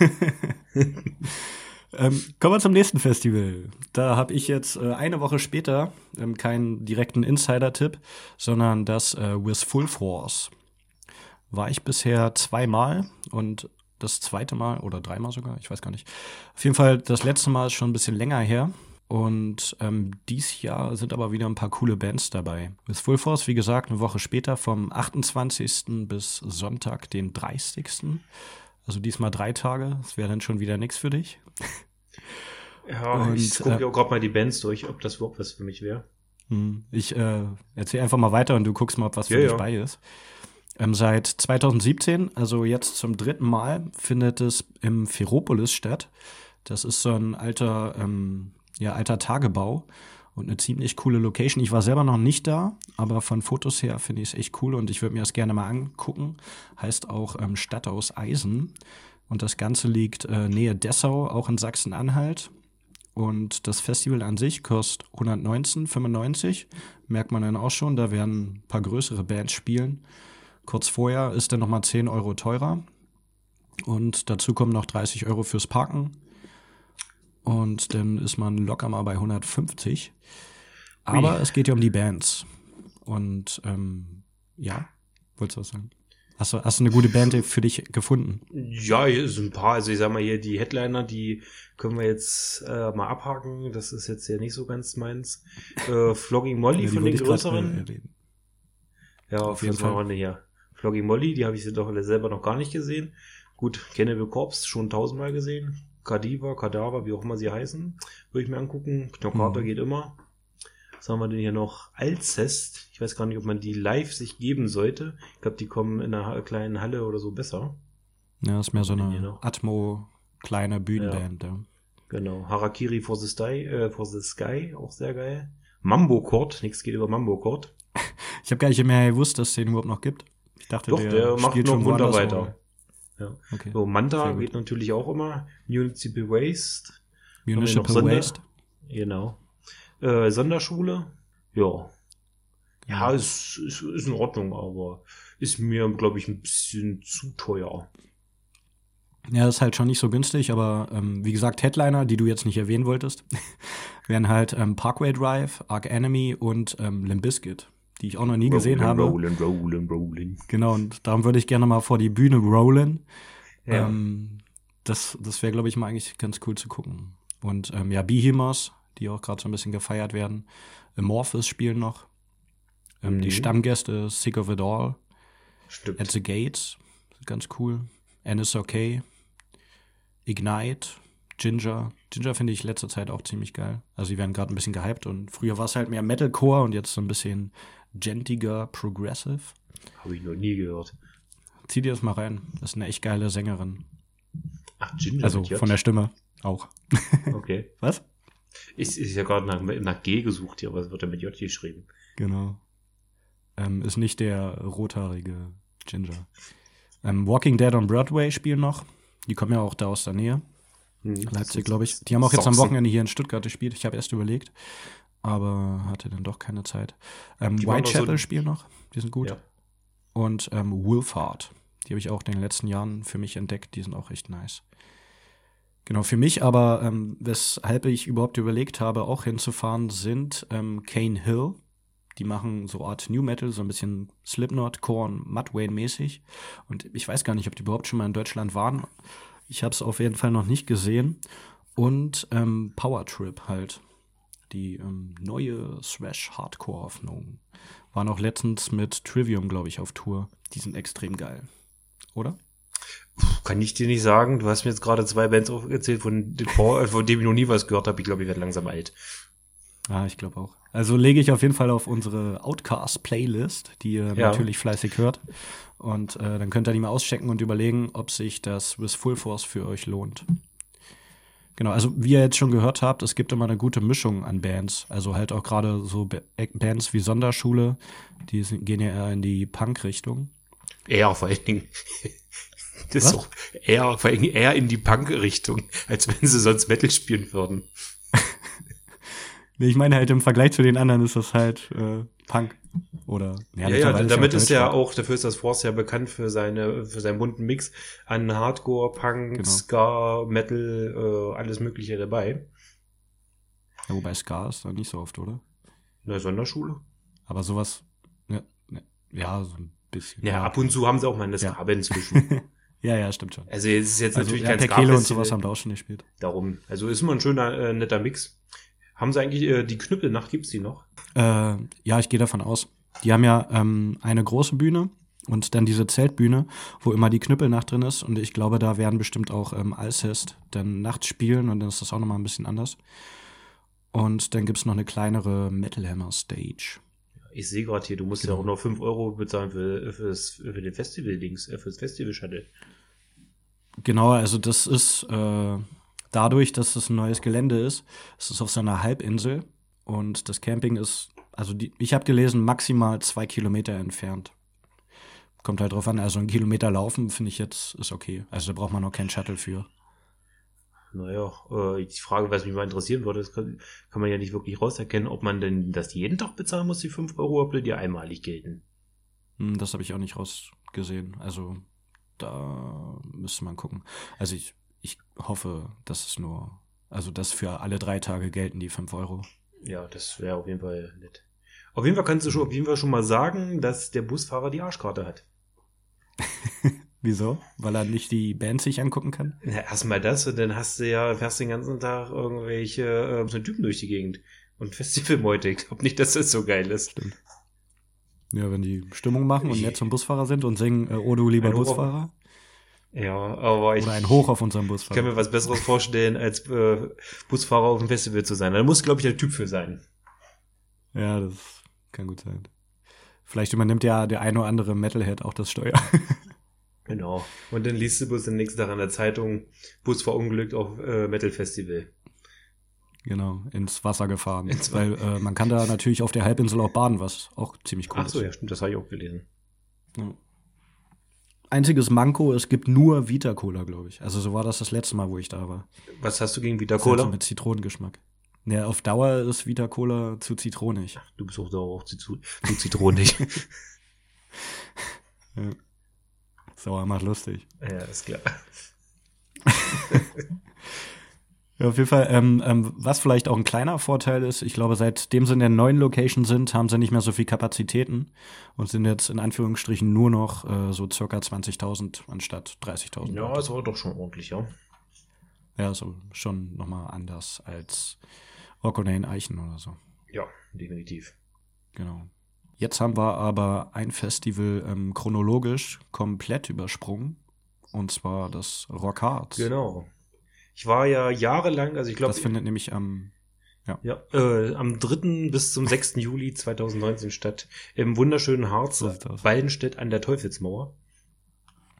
ähm, kommen wir zum nächsten Festival. Da habe ich jetzt äh, eine Woche später ähm, keinen direkten Insider-Tipp, sondern das äh, With Full Force. War ich bisher zweimal und das zweite Mal oder dreimal sogar, ich weiß gar nicht. Auf jeden Fall, das letzte Mal ist schon ein bisschen länger her. Und ähm, dies Jahr sind aber wieder ein paar coole Bands dabei. With Full Force, wie gesagt, eine Woche später, vom 28. bis Sonntag, den 30. Also diesmal drei Tage. Das wäre dann schon wieder nichts für dich. Ja, und, ich gucke äh, gerade mal die Bands durch, ob das überhaupt was für mich wäre. Hm, ich äh, erzähle einfach mal weiter und du guckst mal, ob was für ja, dich ja. bei ist. Ähm, seit 2017, also jetzt zum dritten Mal, findet es im Ferropolis statt. Das ist so ein alter ähm, ja, alter Tagebau und eine ziemlich coole Location. Ich war selber noch nicht da, aber von Fotos her finde ich es echt cool und ich würde mir das gerne mal angucken. Heißt auch ähm, Stadt aus Eisen. Und das Ganze liegt äh, nähe Dessau, auch in Sachsen-Anhalt. Und das Festival an sich kostet 119,95. Merkt man dann auch schon, da werden ein paar größere Bands spielen. Kurz vorher ist dann nochmal 10 Euro teurer. Und dazu kommen noch 30 Euro fürs Parken und dann ist man locker mal bei 150. Aber Ui. es geht ja um die Bands. Und ähm, ja, wolltest du was sagen? Hast du, hast du eine gute Band für dich gefunden? Ja, hier sind ein paar. Also ich sag mal hier, die Headliner, die können wir jetzt äh, mal abhaken. Das ist jetzt ja nicht so ganz meins. Äh, Flogging Molly ja, von den größeren. ja, auf jeden Fall. Runde hier. Flogging Molly, die habe ich doch selber noch gar nicht gesehen. Gut, Cannibal Corpse schon tausendmal gesehen. Kadiva, Kadaver, wie auch immer sie heißen, würde ich mir angucken. Knockater mhm. geht immer. Was haben wir denn hier noch? Alcest. Ich weiß gar nicht, ob man die live sich geben sollte. Ich glaube, die kommen in einer kleinen Halle oder so besser. Ja, ist mehr so eine Atmo, kleine Bühnenband, ja. ja. Genau. Harakiri for the, Sky, äh, for the Sky, auch sehr geil. Mambo Court, nichts geht über Mambo Court. ich habe gar nicht mehr gewusst, dass es den überhaupt noch gibt. Ich dachte, Doch, der, der macht noch Wunder weiter. Ja. Okay. So, Manta geht natürlich auch immer. Municipal Waste. Municipal Waste. Genau. Äh, Sonderschule. Ja. Ja, ist, ist, ist in Ordnung, aber ist mir, glaube ich, ein bisschen zu teuer. Ja, das ist halt schon nicht so günstig, aber ähm, wie gesagt, Headliner, die du jetzt nicht erwähnen wolltest, wären halt ähm, Parkway Drive, Arc Enemy und ähm, Limp Bizkit die ich auch noch nie rollen, gesehen habe. Rollen, rollen, rollen. Genau, und darum würde ich gerne mal vor die Bühne rollen. Ja. Ähm, das das wäre, glaube ich, mal eigentlich ganz cool zu gucken. Und ähm, ja, Behemoths, die auch gerade so ein bisschen gefeiert werden. Amorphous spielen noch. Ähm, mhm. Die Stammgäste Sick of It All. Stimmt. At the Gates, ganz cool. NSOK. Ignite. Ginger. Ginger finde ich letzter Zeit auch ziemlich geil. Also die werden gerade ein bisschen gehypt und früher war es halt mehr Metalcore und jetzt so ein bisschen gentiger Progressive. Habe ich noch nie gehört. Zieh dir das mal rein. Das ist eine echt geile Sängerin. Ach, Ginger. Also von der Stimme auch. Okay. Was? Ich, ich ja gerade nach, nach G gesucht hier, aber es wird ja mit J geschrieben. Genau. Ähm, ist nicht der rothaarige Ginger. Ähm, Walking Dead on Broadway spielen noch. Die kommen ja auch da aus der Nähe. Hm, Leipzig, glaube ich. Die haben auch jetzt am Wochenende hier in Stuttgart gespielt. Ich habe erst überlegt aber hatte dann doch keine Zeit. Ähm, Whitechapel so spielen noch, die sind gut. Ja. Und ähm, Wolfhard, die habe ich auch in den letzten Jahren für mich entdeckt, die sind auch echt nice. Genau, für mich aber, ähm, weshalb ich überhaupt überlegt habe, auch hinzufahren, sind ähm, Cane Hill. Die machen so Art New Metal, so ein bisschen Slipknot, Korn, Mudwayne mäßig. Und ich weiß gar nicht, ob die überhaupt schon mal in Deutschland waren. Ich habe es auf jeden Fall noch nicht gesehen. Und ähm, Power Trip halt. Die ähm, neue Thrash-Hardcore-Hoffnung. Waren auch letztens mit Trivium, glaube ich, auf Tour. Die sind extrem geil. Oder? Kann ich dir nicht sagen. Du hast mir jetzt gerade zwei Bands erzählt, von, von denen ich noch nie was gehört habe. Ich glaube, ich werde langsam alt. Ah, ich glaube auch. Also lege ich auf jeden Fall auf unsere Outcast-Playlist, die ihr ja. natürlich fleißig hört. Und äh, dann könnt ihr die mal auschecken und überlegen, ob sich das with Full Force für euch lohnt. Genau, also wie ihr jetzt schon gehört habt, es gibt immer eine gute Mischung an Bands. Also halt auch gerade so Bands wie Sonderschule, die gehen ja eher in die Punk-Richtung. Eher vor allen Dingen. Das Was? ist auch eher, vor allen Dingen eher in die Punk-Richtung, als wenn sie sonst Metal spielen würden. Nee, ich meine halt im Vergleich zu den anderen ist das halt äh, Punk. Oder ja, ja, ja damit ist ja auch, dafür ist das Force ja bekannt für seine, für seinen bunten Mix an Hardcore, Punk, genau. Ska, Metal, äh, alles Mögliche dabei. Ja, wobei Ska ist da nicht so oft, oder? In der Sonderschule. Aber sowas, ja, ne, ja, so ein bisschen. Ja, ab und zu haben sie auch mal eine Ska-Band zwischen. ja, ja, stimmt schon. Also es ist jetzt also, natürlich ja, kein Ska und sowas haben da auch schon gespielt. Darum. Also ist immer ein schöner, äh, netter Mix. Haben sie eigentlich äh, die Knüppelnacht, gibt's die noch? Äh, ja, ich gehe davon aus. Die haben ja ähm, eine große Bühne und dann diese Zeltbühne, wo immer die Knüppelnacht drin ist. Und ich glaube, da werden bestimmt auch ähm, Alcest dann nachts spielen und dann ist das auch nochmal ein bisschen anders. Und dann gibt's noch eine kleinere Metal Hammer Stage. Ich sehe gerade hier, du musst genau. ja auch noch 5 Euro bezahlen für, fürs, für den Festival-Dings, äh, fürs Festival-Shuttle. Genau, also das ist äh, dadurch, dass es ein neues Gelände ist, es ist auf so einer Halbinsel und das Camping ist, also die, ich habe gelesen, maximal zwei Kilometer entfernt. Kommt halt drauf an, also ein Kilometer laufen finde ich jetzt ist okay. Also da braucht man noch keinen Shuttle für. Naja, äh, die Frage, was mich mal interessieren würde, das kann, kann man ja nicht wirklich rauserkennen, ob man denn das jeden Tag bezahlen muss, die 5 Euro, ob die einmalig gelten. Hm, das habe ich auch nicht rausgesehen. Also da müsste man gucken. Also ich, ich hoffe, dass es nur, also dass für alle drei Tage gelten die 5 Euro. Ja, das wäre auf jeden Fall nett. Auf jeden Fall kannst du schon, auf jeden Fall schon mal sagen, dass der Busfahrer die Arschkarte hat. Wieso? Weil er nicht die Band sich angucken kann? Na, erstmal das und dann hast du ja, fährst den ganzen Tag irgendwelche äh, so Typen durch die Gegend. Und Festivalmeute. Ich glaube nicht, dass das so geil ist. Stimmt. Ja, wenn die Stimmung machen und nett zum Busfahrer sind und singen, äh, oh du lieber Busfahrer. Ja, aber ich. Oder ein Hoch auf unserem Busfahrer. Ich kann mir was Besseres vorstellen, als äh, Busfahrer auf dem Festival zu sein. Da muss, glaube ich, der Typ für sein. Ja, das kann gut sein. Vielleicht übernimmt ja der eine oder andere Metalhead auch das Steuer. genau. Und dann liest du bloß den nächsten Tag an der Zeitung, Bus verunglückt auf äh, Metal Festival. Genau, ins Wasser gefahren. Ins Weil äh, man kann da natürlich auf der Halbinsel auch baden, was auch ziemlich cool Ach so, ist. ja, stimmt, das habe ich auch gelesen. Ja einziges Manko, es gibt nur Vita Cola, glaube ich. Also so war das das letzte Mal, wo ich da war. Was hast du gegen Vita Cola? Halt mit Zitronengeschmack. Ja, auf Dauer ist Vita Cola zu zitronig. Ach, du bist auch Dauer auch zu, zu, zu zitronig. ja. Sauer macht lustig. Ja, ist klar. Ja, auf jeden Fall, ähm, ähm, was vielleicht auch ein kleiner Vorteil ist, ich glaube, seitdem sie in der neuen Location sind, haben sie nicht mehr so viel Kapazitäten und sind jetzt in Anführungsstrichen nur noch äh, so circa 20.000 anstatt 30.000. Ja, das war doch schon ordentlich, ja. Ja, so schon nochmal anders als Rockonane Eichen oder so. Ja, definitiv. Genau. Jetzt haben wir aber ein Festival ähm, chronologisch komplett übersprungen. Und zwar das Rock Hard. Genau. Ich war ja jahrelang, also ich glaube. Das findet nämlich am, ja. ja äh, am 3. bis zum 6. Juli 2019 statt. Im wunderschönen Harz, so Waldenstedt an der Teufelsmauer.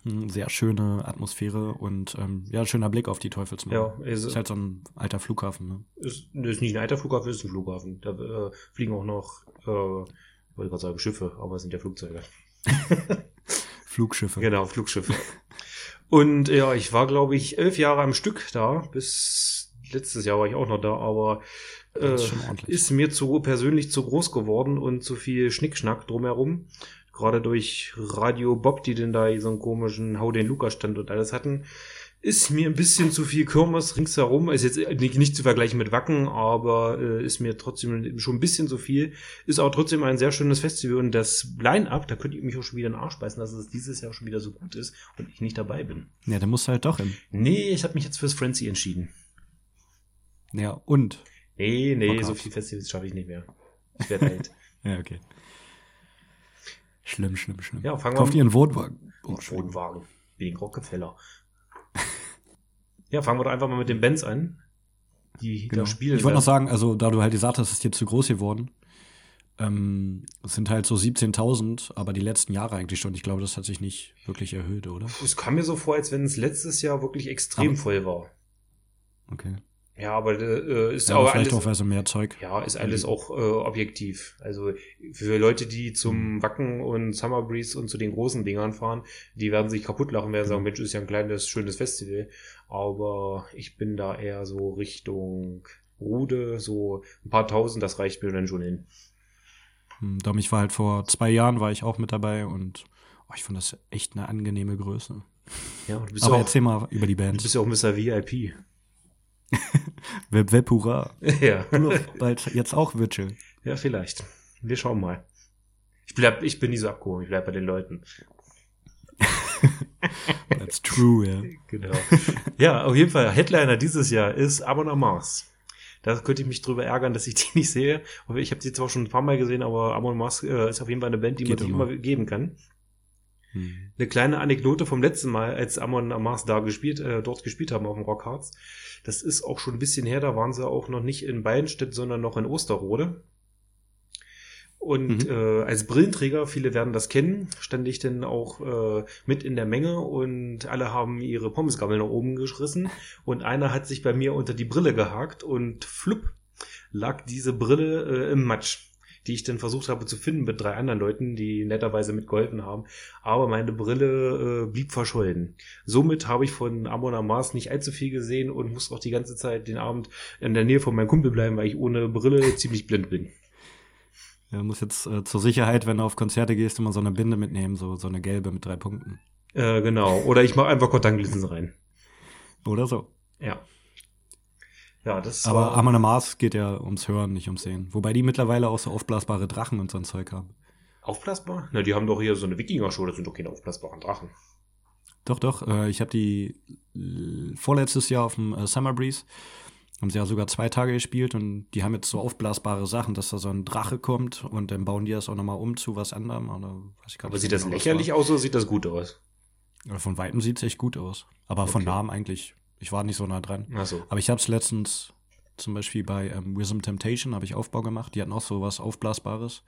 Hm, sehr schöne Atmosphäre und ähm, ja, schöner Blick auf die Teufelsmauer. Ja, ist, ist halt so ein alter Flughafen. Ne? Ist, ist nicht ein alter Flughafen, ist ein Flughafen. Da äh, fliegen auch noch, äh, ich wollte gerade sagen Schiffe, aber es sind ja Flugzeuge. Flugschiffe. Genau, Flugschiffe. Und ja, ich war, glaube ich, elf Jahre am Stück da. Bis letztes Jahr war ich auch noch da, aber äh, ist, ist, mir zu persönlich zu groß geworden und zu viel Schnickschnack drumherum. Gerade durch Radio Bob, die denn da so einen komischen Hau den Lukas stand und alles hatten. Ist mir ein bisschen zu viel Kirmes ringsherum. Ist jetzt nicht, nicht zu vergleichen mit Wacken, aber äh, ist mir trotzdem schon ein bisschen zu viel. Ist auch trotzdem ein sehr schönes Festival und das Line-Up, da könnte ich mich auch schon wieder in den Arsch beißen, dass es dieses Jahr schon wieder so gut ist und ich nicht dabei bin. Ja, dann musst du halt doch hin. Nee, ich habe mich jetzt fürs Frenzy entschieden. Ja, und? Nee, nee, so viel Festivals schaffe ich nicht mehr. Ich werde alt. ja, okay. Schlimm, schlimm, schlimm. Ja, fangen Kauft wir ihr einen Wohnwagen? Oh, Wohnwagen. Wegen Rockefeller. Ja, fangen wir doch einfach mal mit den Bands an, die genau. da spielen. Ich wollte noch sagen, also da du halt gesagt hast, es ist dir zu groß geworden, ähm, es sind halt so 17.000, aber die letzten Jahre eigentlich schon. Ich glaube, das hat sich nicht wirklich erhöht, oder? Es kam mir so vor, als wenn es letztes Jahr wirklich extrem aber, voll war. Okay. Ja, aber äh, ist ja, aber vielleicht alles, auch also mehr Zeug. Ja, ist alles auch äh, objektiv. Also für Leute, die zum Wacken und Summer Breeze und zu den großen Dingern fahren, die werden sich kaputt lachen, werden sagen, Mensch, ist ja ein kleines, schönes Festival. Aber ich bin da eher so Richtung Rude, so ein paar tausend, das reicht mir dann schon hin. Hm, Darum, ich war halt vor zwei Jahren, war ich auch mit dabei und oh, ich fand das echt eine angenehme Größe. Ja, du bist Aber auch, erzähl mal über die Band. Du bist ja auch Mr. VIP. Web, Web, hurra. Ja. Bald jetzt auch Virtual. Ja, vielleicht. Wir schauen mal. Ich bleib, ich bin nie so abgehoben, ich bleib bei den Leuten. That's true, ja. Genau. Ja, auf jeden Fall, Headliner dieses Jahr ist Amon Mars. Da könnte ich mich drüber ärgern, dass ich die nicht sehe. Ich habe die zwar schon ein paar Mal gesehen, aber Amon Mars äh, ist auf jeden Fall eine Band, die Geht man sich immer geben kann. Hm. Eine kleine Anekdote vom letzten Mal, als Amon Mars da gespielt, äh, dort gespielt haben auf dem Rockharz. Das ist auch schon ein bisschen her, da waren sie auch noch nicht in Beinstedt, sondern noch in Osterrode. Und Mhm. äh, als Brillenträger, viele werden das kennen, stand ich dann auch äh, mit in der Menge und alle haben ihre Pommesgabel nach oben geschrissen und einer hat sich bei mir unter die Brille gehakt und flupp lag diese Brille äh, im Matsch, die ich dann versucht habe zu finden mit drei anderen Leuten, die netterweise mitgeholfen haben. Aber meine Brille äh, blieb verschollen. Somit habe ich von Amon Amas nicht allzu viel gesehen und muss auch die ganze Zeit den Abend in der Nähe von meinem Kumpel bleiben, weil ich ohne Brille ziemlich blind bin. Ja, muss jetzt äh, zur Sicherheit, wenn du auf Konzerte gehst, immer so eine Binde mitnehmen, so, so eine gelbe mit drei Punkten. Äh, genau. Oder ich mache einfach Kontaktlinsen rein. Oder so. Ja. Ja, das Aber Amon Mars geht ja ums Hören, nicht ums Sehen. Wobei die mittlerweile auch so aufblasbare Drachen und so ein Zeug haben. aufblasbar? Na, die haben doch hier so eine Wikinger-Show, das sind doch keine aufblasbaren Drachen. Doch, doch. Äh, ich habe die äh, vorletztes Jahr auf dem äh, Summer Breeze, haben sie ja sogar zwei Tage gespielt und die haben jetzt so aufblasbare Sachen, dass da so ein Drache kommt und dann bauen die das auch nochmal um zu was anderem. Oder weiß ich gar Aber nicht sieht das genau, was lächerlich aus oder sieht das gut aus? Von Weitem sieht es echt gut aus. Aber von Okay. Namen eigentlich, ich war nicht so nah dran. Ach so. Aber ich habe es letztens zum Beispiel bei ähm, Wisdom Temptation habe ich Aufbau gemacht. Die hatten auch so was Aufblasbares.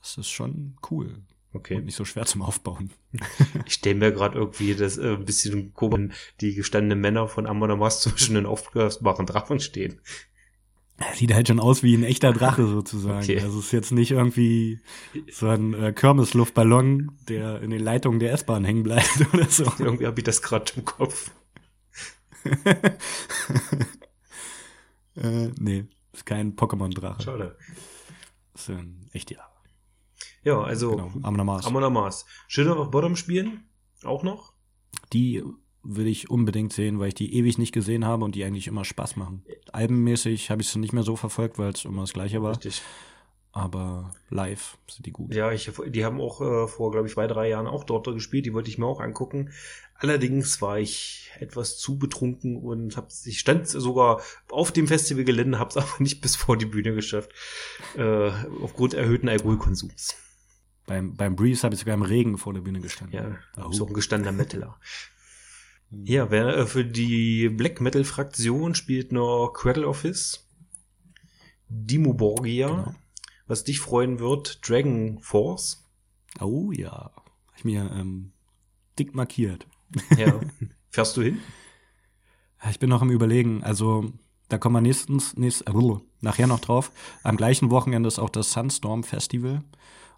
Das ist schon cool und Okay. nicht so schwer zum Aufbauen. Ich stelle mir gerade irgendwie das äh, ein bisschen komisch, die gestandenen Männer von Amon Amas zwischen den aufblasbaren Drachen stehen. Sieht halt schon aus wie ein echter Drache sozusagen. Okay. Also es ist jetzt nicht irgendwie so ein äh, Kirmesluftballon, der in den Leitungen der S-Bahn hängen bleibt oder so. Irgendwie habe ich das gerade im Kopf. äh, nee, ist kein Pokémon-Drache. Schade. Ist ein echt ja. Ja, also Genau, Amon Mars. Amon Amas. Shadow of Bottom spielen? Auch noch? Die will ich unbedingt sehen, weil ich die ewig nicht gesehen habe und die eigentlich immer Spaß machen. Albenmäßig habe ich sie nicht mehr so verfolgt, weil es immer das gleiche war. Richtig. Aber live sind die gut. Ja, ich, die haben auch äh, vor, glaube ich, zwei, drei Jahren auch dort gespielt. Die wollte ich mir auch angucken. Allerdings war ich etwas zu betrunken und hab, ich stand sogar auf dem Festivalgelände, habe es aber nicht bis vor die Bühne geschafft. Äh, aufgrund erhöhten Alkoholkonsums. Beim, beim Breeze habe ich sogar im Regen vor der Bühne gestanden. Ja, Oh. ist auch ein gestandener Metaler. Ja, wer äh, für die Black Metal Fraktion spielt noch Cradle of His, Dimo Borgia, Genau. was dich freuen wird, Dragon Force. Oh ja. Hab ich mir ähm, dick markiert. Ja. Fährst du hin? Ich bin noch im Überlegen. Also, da kommen wir nächstens, nächst, äh, nachher noch drauf. Am gleichen Wochenende ist auch das Sunstorm Festival.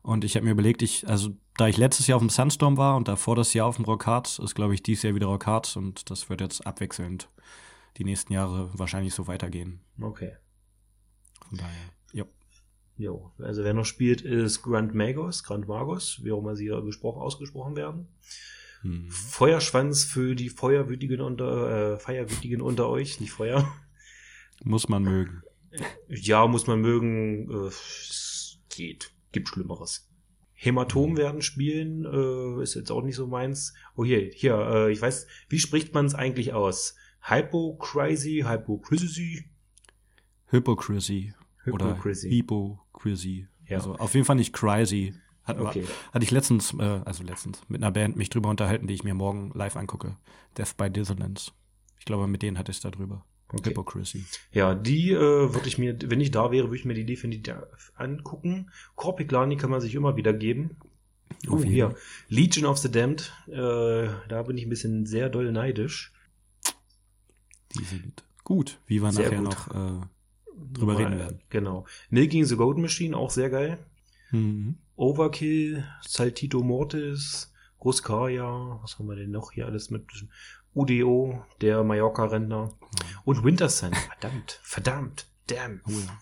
Und ich habe mir überlegt, ich, also da ich letztes Jahr auf dem Sunstorm war und davor das Jahr auf dem Rockharz, ist glaube ich dieses Jahr wieder Rockharz und das wird jetzt abwechselnd die nächsten Jahre wahrscheinlich so weitergehen. Okay. Von daher, ja. Jo, also wer noch spielt, ist Grand Magos, Grand Magos, wie auch immer sie gesprochen, ausgesprochen werden. Hm. Feuerschwanz für die Feuerwütigen unter, äh, Feierwütigen unter euch, nicht Feuer. Muss man mögen. Ja, muss man mögen. Äh, es geht. Gibt Schlimmeres. Hämatom werden spielen, äh, ist jetzt auch nicht so meins. Oh hier, hier, äh, ich weiß, wie spricht man es eigentlich aus? Hypocrisy, Hypocrisy? Hypocrisy. Hypocrisy. Oder Hypocrisy. Ja. Also auf jeden Fall nicht crazy. Hat, okay. Hatte ich letztens, äh, also letztens, mit einer Band mich drüber unterhalten, die ich mir morgen live angucke. Death by Dissonance. Ich glaube, mit denen hatte ich es da drüber. Okay. Hypocrisy. Ja, die äh, würde ich mir, wenn ich da wäre, würde ich mir die definitiv angucken. Corpiclani kann man sich immer wieder geben. Oh, hier. Legion of the Damned. Äh, da bin ich ein bisschen sehr doll neidisch. Die sind gut, wie wir sehr nachher gut. noch äh, drüber Mal, reden werden. Genau. Milking the Golden Machine, auch sehr geil. Mhm. Overkill, Saltito Mortis, Ruskaya, was haben wir denn noch hier alles mit? UDO, der Mallorca-Rentner. Und Wintersun. Verdammt, verdammt, damn. Oh, ja.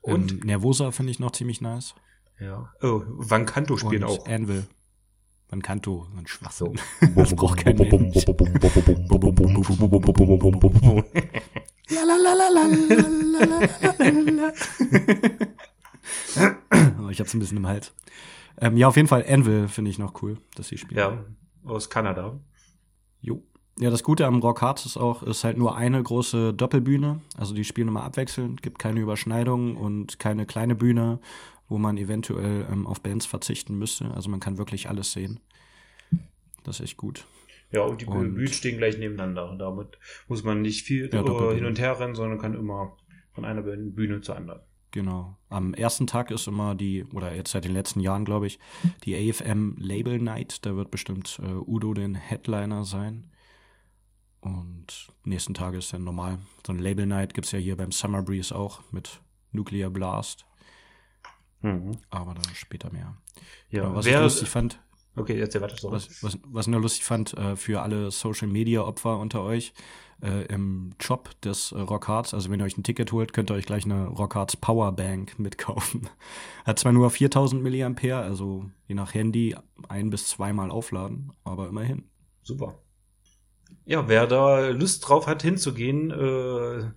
Und ähm, Nervosa finde ich noch ziemlich nice. Ja. Oh, Vancanto spielen Und auch. Anvil. Vancanto, ein Schwachsinn. So. das braucht kein Mensch. Ich hab's ein bisschen im Hals. Ähm, ja, auf jeden Fall Anvil finde ich noch cool, dass sie spielen. Ja, aus Kanada. Jo. Ja, das Gute am Rock Hearts ist auch, ist halt nur eine große Doppelbühne. Also die spielen immer abwechselnd, gibt keine Überschneidungen und keine kleine Bühne, wo man eventuell ähm, auf Bands verzichten müsste. Also man kann wirklich alles sehen. Das ist echt gut. Ja, und die und, Bühnen stehen gleich nebeneinander. Damit muss man nicht viel ja, hin und her rennen, sondern kann immer von einer Bühne zur anderen. Genau. Am ersten Tag ist immer die, oder jetzt seit den letzten Jahren, glaube ich, die AFM Label Night. Da wird bestimmt äh, Udo den Headliner sein. Und nächsten Tage ist dann normal. So ein Label Night gibt es ja hier beim Summer Breeze auch mit Nuclear Blast. Mhm. Aber da später mehr. Ja, genau, was ich lustig fand. Okay, jetzt weiter was, was, was ich nur lustig fand, äh, für alle Social Media Opfer unter euch, äh, im Job des äh, Rockhards. Also wenn ihr euch ein Ticket holt, könnt ihr euch gleich eine Rockhards Powerbank mitkaufen. Hat zwar nur 4000 Milliampere, also je nach Handy ein bis zweimal aufladen, aber immerhin. Super. Ja, wer da Lust drauf hat, hinzugehen, äh,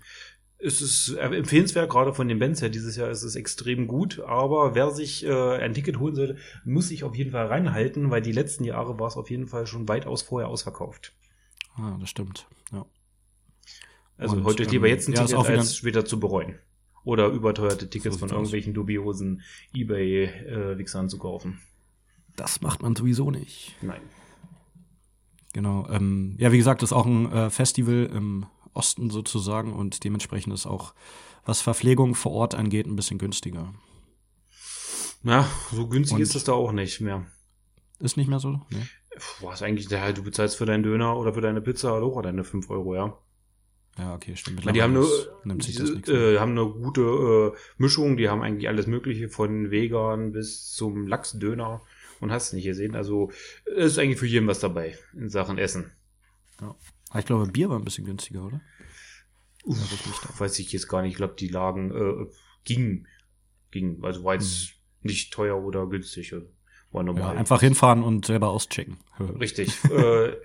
ist es empfehlenswert, gerade von den Bands her. Dieses Jahr ist es extrem gut, aber wer sich äh, ein Ticket holen sollte, muss sich auf jeden Fall reinhalten, weil die letzten Jahre war es auf jeden Fall schon weitaus vorher ausverkauft. Ah, das stimmt, ja. Also und, heute ähm, lieber jetzt ein ja, Ticket, als später zu bereuen. Oder überteuerte Tickets so von irgendwelchen dubiosen Ebay-Wichsern äh, zu kaufen. Das macht man sowieso nicht. Nein. Genau. Ähm, ja, wie gesagt, das ist auch ein äh, Festival im Osten sozusagen und dementsprechend ist auch, was Verpflegung vor Ort angeht, ein bisschen günstiger. Ja, so günstig und ist das da auch nicht mehr. Ist nicht mehr so? Nee. Was eigentlich, ja, du bezahlst für deinen Döner oder für deine Pizza auch deine 5 Euro, ja. Ja, okay, stimmt. Die haben eine, die, äh, haben eine gute äh, Mischung, die haben eigentlich alles Mögliche von Vegan bis zum Lachsdöner und hast nicht gesehen. Also ist eigentlich für jeden was dabei in Sachen Essen. Ja. Aber ich glaube, Bier war ein bisschen günstiger, oder? Uff, weiß ich jetzt gar nicht. Ich glaube, die Lagen äh, gingen. Ging. Also war jetzt hm. nicht teuer oder günstig. War normal. Ja, einfach hinfahren und selber auschecken. Richtig. äh,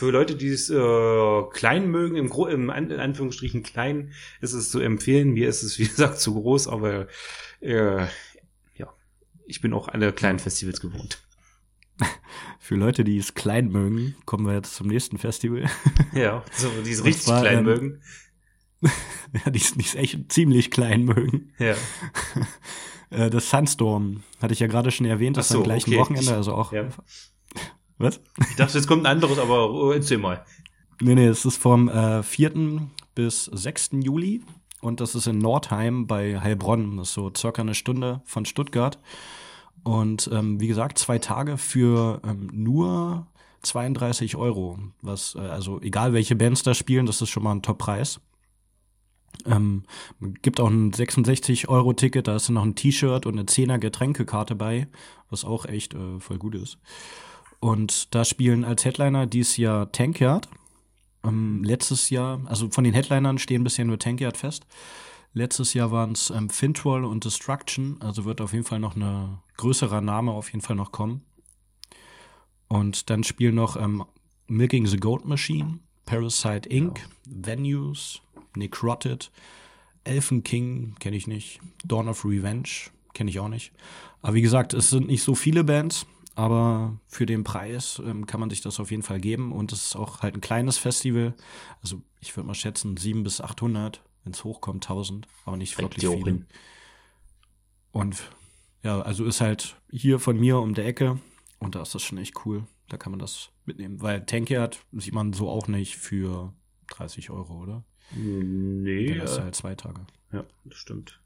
für Leute, die es äh, klein mögen, im, Gro im An in Anführungsstrichen klein, ist es zu empfehlen. Mir ist es, wie gesagt, zu groß, aber äh, ja, ich bin auch alle kleinen Festivals gewohnt. Für Leute, die es klein mögen, kommen wir jetzt zum nächsten Festival. Ja, so, die es richtig zwar, klein ähm, mögen. ja, die es echt ziemlich klein mögen. Ja. Äh, das Sunstorm hatte ich ja gerade schon erwähnt, das so, am gleichen okay. Wochenende, also auch ja. Was? Ich dachte, jetzt kommt ein anderes, aber oh, erzähl mal. Nee, nee, es ist vom äh, 4. bis 6. Juli und das ist in Nordheim bei Heilbronn. Das ist so circa eine Stunde von Stuttgart. Und ähm, wie gesagt, zwei Tage für ähm, nur 32 Euro. Was, äh, also egal welche Bands da spielen, das ist schon mal ein Top-Preis. Ähm, gibt auch ein 66-Euro-Ticket, da ist noch ein T-Shirt und eine 10er Getränkekarte bei, was auch echt äh, voll gut ist. Und da spielen als Headliner dieses Jahr Tankyard. Ähm, letztes Jahr, also von den Headlinern stehen bisher nur Tankyard fest. Letztes Jahr waren es ähm, Fintroll und Destruction, also wird auf jeden Fall noch ein größerer Name auf jeden Fall noch kommen. Und dann spielen noch ähm, Milking the Goat Machine, Parasite Inc., ja. Venues, Necroted, Elfen King, kenne ich nicht, Dawn of Revenge, kenne ich auch nicht. Aber wie gesagt, es sind nicht so viele Bands, aber für den Preis ähm, kann man sich das auf jeden Fall geben. Und es ist auch halt ein kleines Festival. Also ich würde mal schätzen 700 bis 800, wenn es hochkommt 1000, aber nicht wirklich viele. Und ja, also ist halt hier von mir um der Ecke und da ist das schon echt cool. Da kann man das mitnehmen. Weil Tankard sieht man so auch nicht für 30 Euro, oder? Nee. Das ist halt zwei Tage. Ja, das stimmt.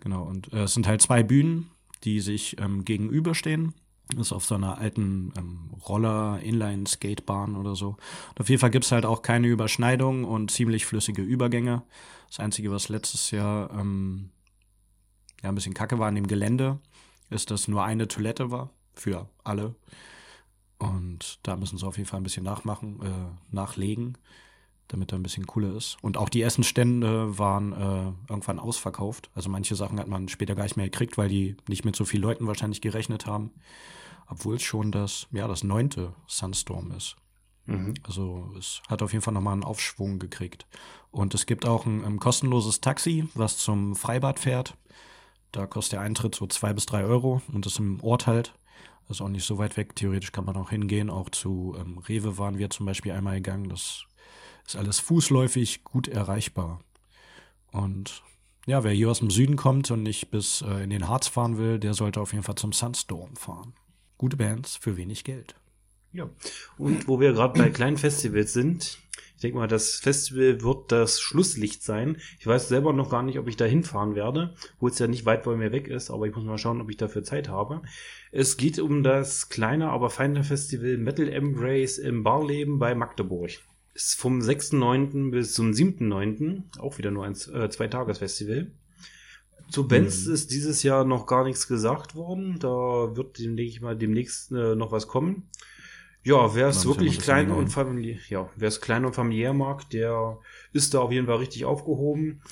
Genau, und äh, es sind halt zwei Bühnen, die sich ähm, gegenüberstehen. Ist auf so einer alten ähm, Roller-Inline-Skatebahn oder so. Und auf jeden Fall gibt es halt auch keine Überschneidung und ziemlich flüssige Übergänge. Das Einzige, was letztes Jahr ähm, ja, ein bisschen kacke war an dem Gelände, ist, dass nur eine Toilette war für alle. Und da müssen sie auf jeden Fall ein bisschen nachmachen, äh, nachlegen, damit er ein bisschen cooler ist. Und auch die Essenstände waren äh, irgendwann ausverkauft. Also manche Sachen hat man später gar nicht mehr gekriegt, weil die nicht mit so vielen Leuten wahrscheinlich gerechnet haben. Obwohl es schon das, ja, das neunte Sunstorm ist. Mhm. Also es hat auf jeden Fall nochmal einen Aufschwung gekriegt. Und es gibt auch ein, ein kostenloses Taxi, was zum Freibad fährt. Da kostet der Eintritt so zwei bis drei Euro und das im Ort halt. Das ist auch nicht so weit weg. Theoretisch kann man auch hingehen. Auch zu ähm, Rewe waren wir zum Beispiel einmal gegangen. Das ist alles fußläufig gut erreichbar. Und ja, wer hier aus dem Süden kommt und nicht bis äh, in den Harz fahren will, der sollte auf jeden Fall zum Sunstorm fahren. Gute Bands für wenig Geld. Ja. Und wo wir gerade bei kleinen Festivals sind, ich denke mal, das Festival wird das Schlusslicht sein. Ich weiß selber noch gar nicht, ob ich da hinfahren werde, wo es ja nicht weit bei mir weg ist, aber ich muss mal schauen, ob ich dafür Zeit habe. Es geht um das kleine, aber feine Festival Metal Embrace im Barleben bei Magdeburg. Ist vom 6.9. bis zum 7.9. auch wieder nur ein äh, Zwei-Tages-Festival. Zu Benz hm. ist dieses Jahr noch gar nichts gesagt worden. Da wird, denke ich mal, demnächst äh, noch was kommen. Ja, wer es wirklich klein und familiär, ja, wer es klein und familiär mag, der ist da auf jeden Fall richtig aufgehoben.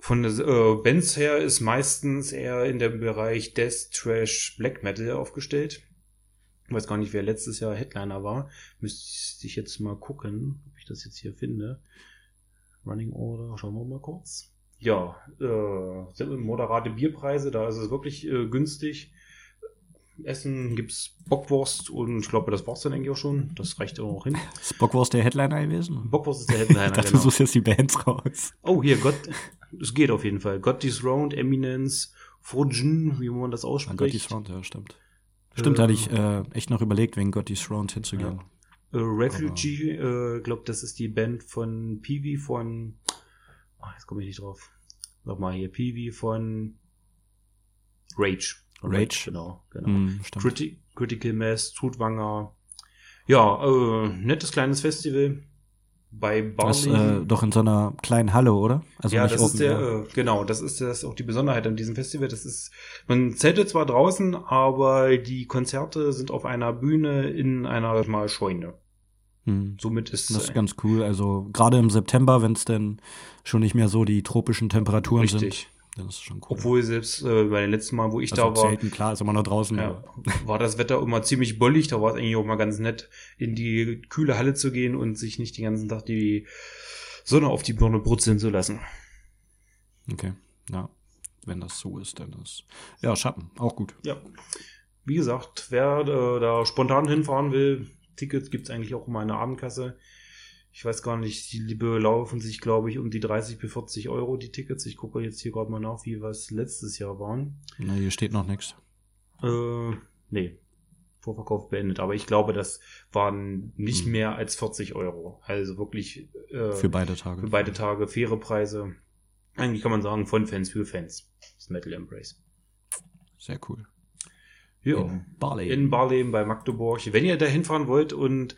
Von der äh, Bands her ist meistens eher in dem Bereich Death, Trash, Black Metal aufgestellt. Ich weiß gar nicht, wer letztes Jahr Headliner war. Müsste ich jetzt mal gucken, ob das jetzt hier finde. Running Order, schauen wir mal kurz. Ja, äh, moderate Bierpreise, da ist es wirklich äh, günstig. Essen gibt's Bockwurst und ich glaube, das war's dann eigentlich auch schon. Das reicht auch hin. Ist Bockwurst der Headliner gewesen? Bockwurst ist der Headliner, ich dachte, genau. du suchst jetzt die Bands raus. Oh, hier, Gott, es geht auf jeden Fall. God Round, Eminence, Frogen, wie man das ausspricht. God Round, ja, stimmt. Stimmt, äh, da hatte ich äh, echt noch überlegt, wegen God Round hinzugehen. Ja. Uh, Refugee, äh, glaube, das ist die Band von Peewee von, ach, jetzt komme ich nicht drauf. Nochmal hier, Peewee von Rage. Rage. Genau, genau. Mm, Criti Critical Mass, Trutwanger. Ja, äh, nettes kleines Festival. Bei Barley. Das äh, doch in so einer kleinen Halle, oder? Also ja, das ist der, äh, genau, das ist das auch die Besonderheit an diesem Festival. Das ist, man zeltet zwar draußen, aber die Konzerte sind auf einer Bühne in einer mal Scheune. Hm. Somit ist das ist ganz cool. Also gerade im September, wenn es denn schon nicht mehr so die tropischen Temperaturen richtig. sind. Das ist schon cool. Obwohl selbst äh, bei den letzten Mal, wo ich also da war. Zelten, klar, ist immer noch draußen. Ja, war das Wetter immer ziemlich bollig. Da war es eigentlich auch mal ganz nett, in die kühle Halle zu gehen und sich nicht den ganzen Tag die Sonne auf die Birne brutzeln zu lassen. Okay, ja. Wenn das so ist, dann ist. Ja, Schatten, auch gut. Ja. Wie gesagt, wer äh, da spontan hinfahren will, Tickets gibt's eigentlich auch immer in der Abendkasse ich weiß gar nicht, die belaufen sich, glaube ich, um die 30 bis 40 Euro die Tickets. Ich gucke jetzt hier gerade mal nach, wie was letztes Jahr waren. Na, hier steht noch nichts. Äh, nee. Vorverkauf beendet. Aber ich glaube, das waren nicht hm. mehr als 40 Euro. Also wirklich äh, für beide Tage. Für beide Tage faire Preise. Eigentlich kann man sagen, von Fans für Fans. Das Metal Embrace. Sehr cool. Ja, in Barley. In Barley bei Magdeburg. Wenn ihr da hinfahren wollt und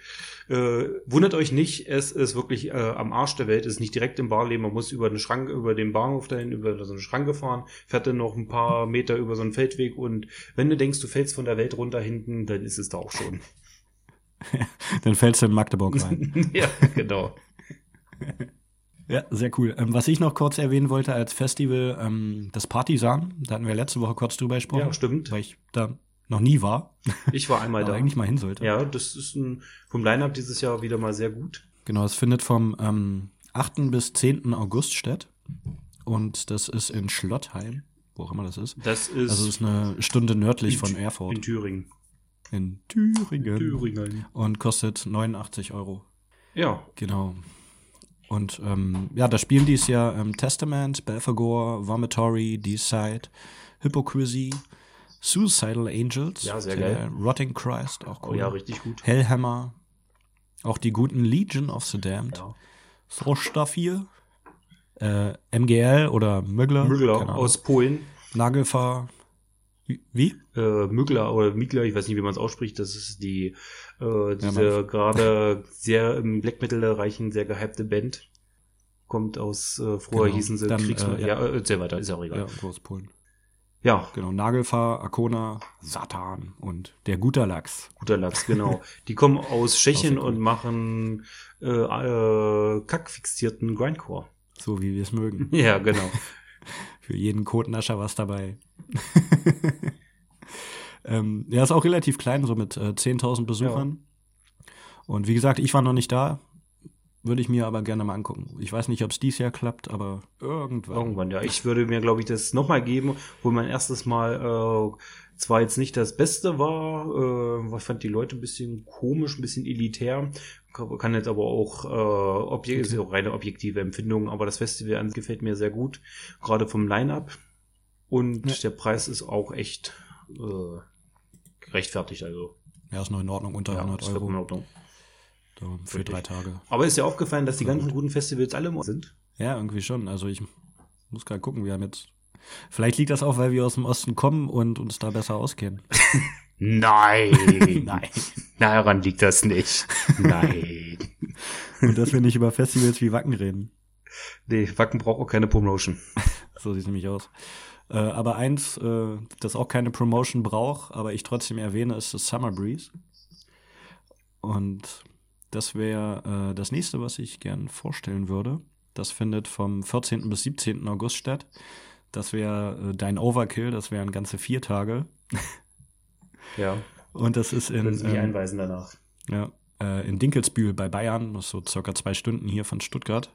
äh, wundert euch nicht, es ist wirklich äh, am Arsch der Welt, es ist nicht direkt im Barley, man muss über eine Schranke, über den Bahnhof dahin, über so eine Schranke fahren, fährt dann noch ein paar Meter über so einen Feldweg und wenn du denkst, du fällst von der Welt runter hinten, dann ist es da auch schon. dann fällst du in Magdeburg rein. ja, genau. Ja, sehr cool. Ähm, was ich noch kurz erwähnen wollte als Festival, ähm, das Partisan, da hatten wir letzte Woche kurz drüber gesprochen. Ja, stimmt. Weil ich da noch nie war. Ich war einmal da. eigentlich mal hin sollte. Ja, das ist ein, vom Line-Up dieses Jahr wieder mal sehr gut. Genau, es findet vom ähm, 8. bis 10. August statt. Und das ist in Schlottheim, wo auch immer das ist. Das ist. Also es ist eine Stunde nördlich von Erfurt. In Thüringen. In Thüringen. Thüringen. Und kostet 89 Euro. Ja. Genau. Und ähm, ja, da spielen dies ja ähm, Testament, Belphegor, Vomitory, Decide, Hypocrisy, Suicidal Angels, ja, sehr geil. Rotting Christ, auch cool. Oh ja, richtig gut. Hellhammer, auch die guten Legion of the Damned, Ja. Throschstafir, äh, MGL oder Mögler, Müggler Ahnung. aus Polen. Nagelfahr, wie? Äh, Müggler oder Migler, ich weiß nicht, wie man es ausspricht. Das ist die äh, diese man- gerade sehr im Black Metal reichen, sehr gehypte Band. Kommt aus, äh, früher Genau. hießen sie Dann, Kriegsmann. äh, ja. ja, äh, erzähl weiter, ist ja auch egal. Ja, Großpolen. Ja, Genau, Nagelfahr, Arkona, Satan und der guter Lachs. guter Lachs, genau. Die kommen aus Tschechien und machen äh, äh, kackfixierten Grindcore. So wie wir es mögen. Ja, genau. Für jeden Kotnascher was dabei. ähm, ja, ist auch relativ klein, so mit äh, 10.000 Besuchern. Und wie gesagt, ich war noch nicht da. Würde ich mir aber gerne mal angucken. Ich weiß nicht, ob es dies Jahr klappt, aber irgendwann. Irgendwann, ja. Ich würde mir, glaube ich, das nochmal geben, wo mein erstes Mal äh, zwar jetzt nicht das Beste war, äh, weil ich fand die Leute ein bisschen komisch, ein bisschen elitär, kann jetzt aber auch, äh, Objek ist ja auch reine objektive Empfindung, aber das Festival an sich gefällt mir sehr gut, gerade vom Line-Up. Und Ja. der Preis ist auch echt äh, gerechtfertigt, also. Ja, ist noch in Ordnung, unter Ja, 100 ist vollkommen in Euro Ordnung. So, für drei Tage. Aber ist dir aufgefallen, dass die ganzen guten Festivals alle im sind? Ja, irgendwie schon. Also ich muss gerade gucken, wir haben jetzt. Vielleicht liegt das auch, weil wir aus dem Osten kommen und uns da besser auskennen. Nein. Nein. Daran liegt das nicht. Nein. Und dass wir nicht über Festivals wie Wacken reden. Nee, Wacken braucht auch keine Promotion. So sieht es nämlich aus. Äh, aber eins, äh, das auch keine Promotion braucht, aber ich trotzdem erwähne, ist das Summer Breeze. Und das wäre äh, das nächste, was ich gern vorstellen würde. Das findet vom 14. bis 17. August statt. Das wäre äh, dein Overkill, das wären ganze vier Tage. Ja. Und das ist in, Können Sie mich ähm, einweisen danach. ja, äh, in Dinkelsbühl bei Bayern, das ist so circa zwei Stunden hier von Stuttgart.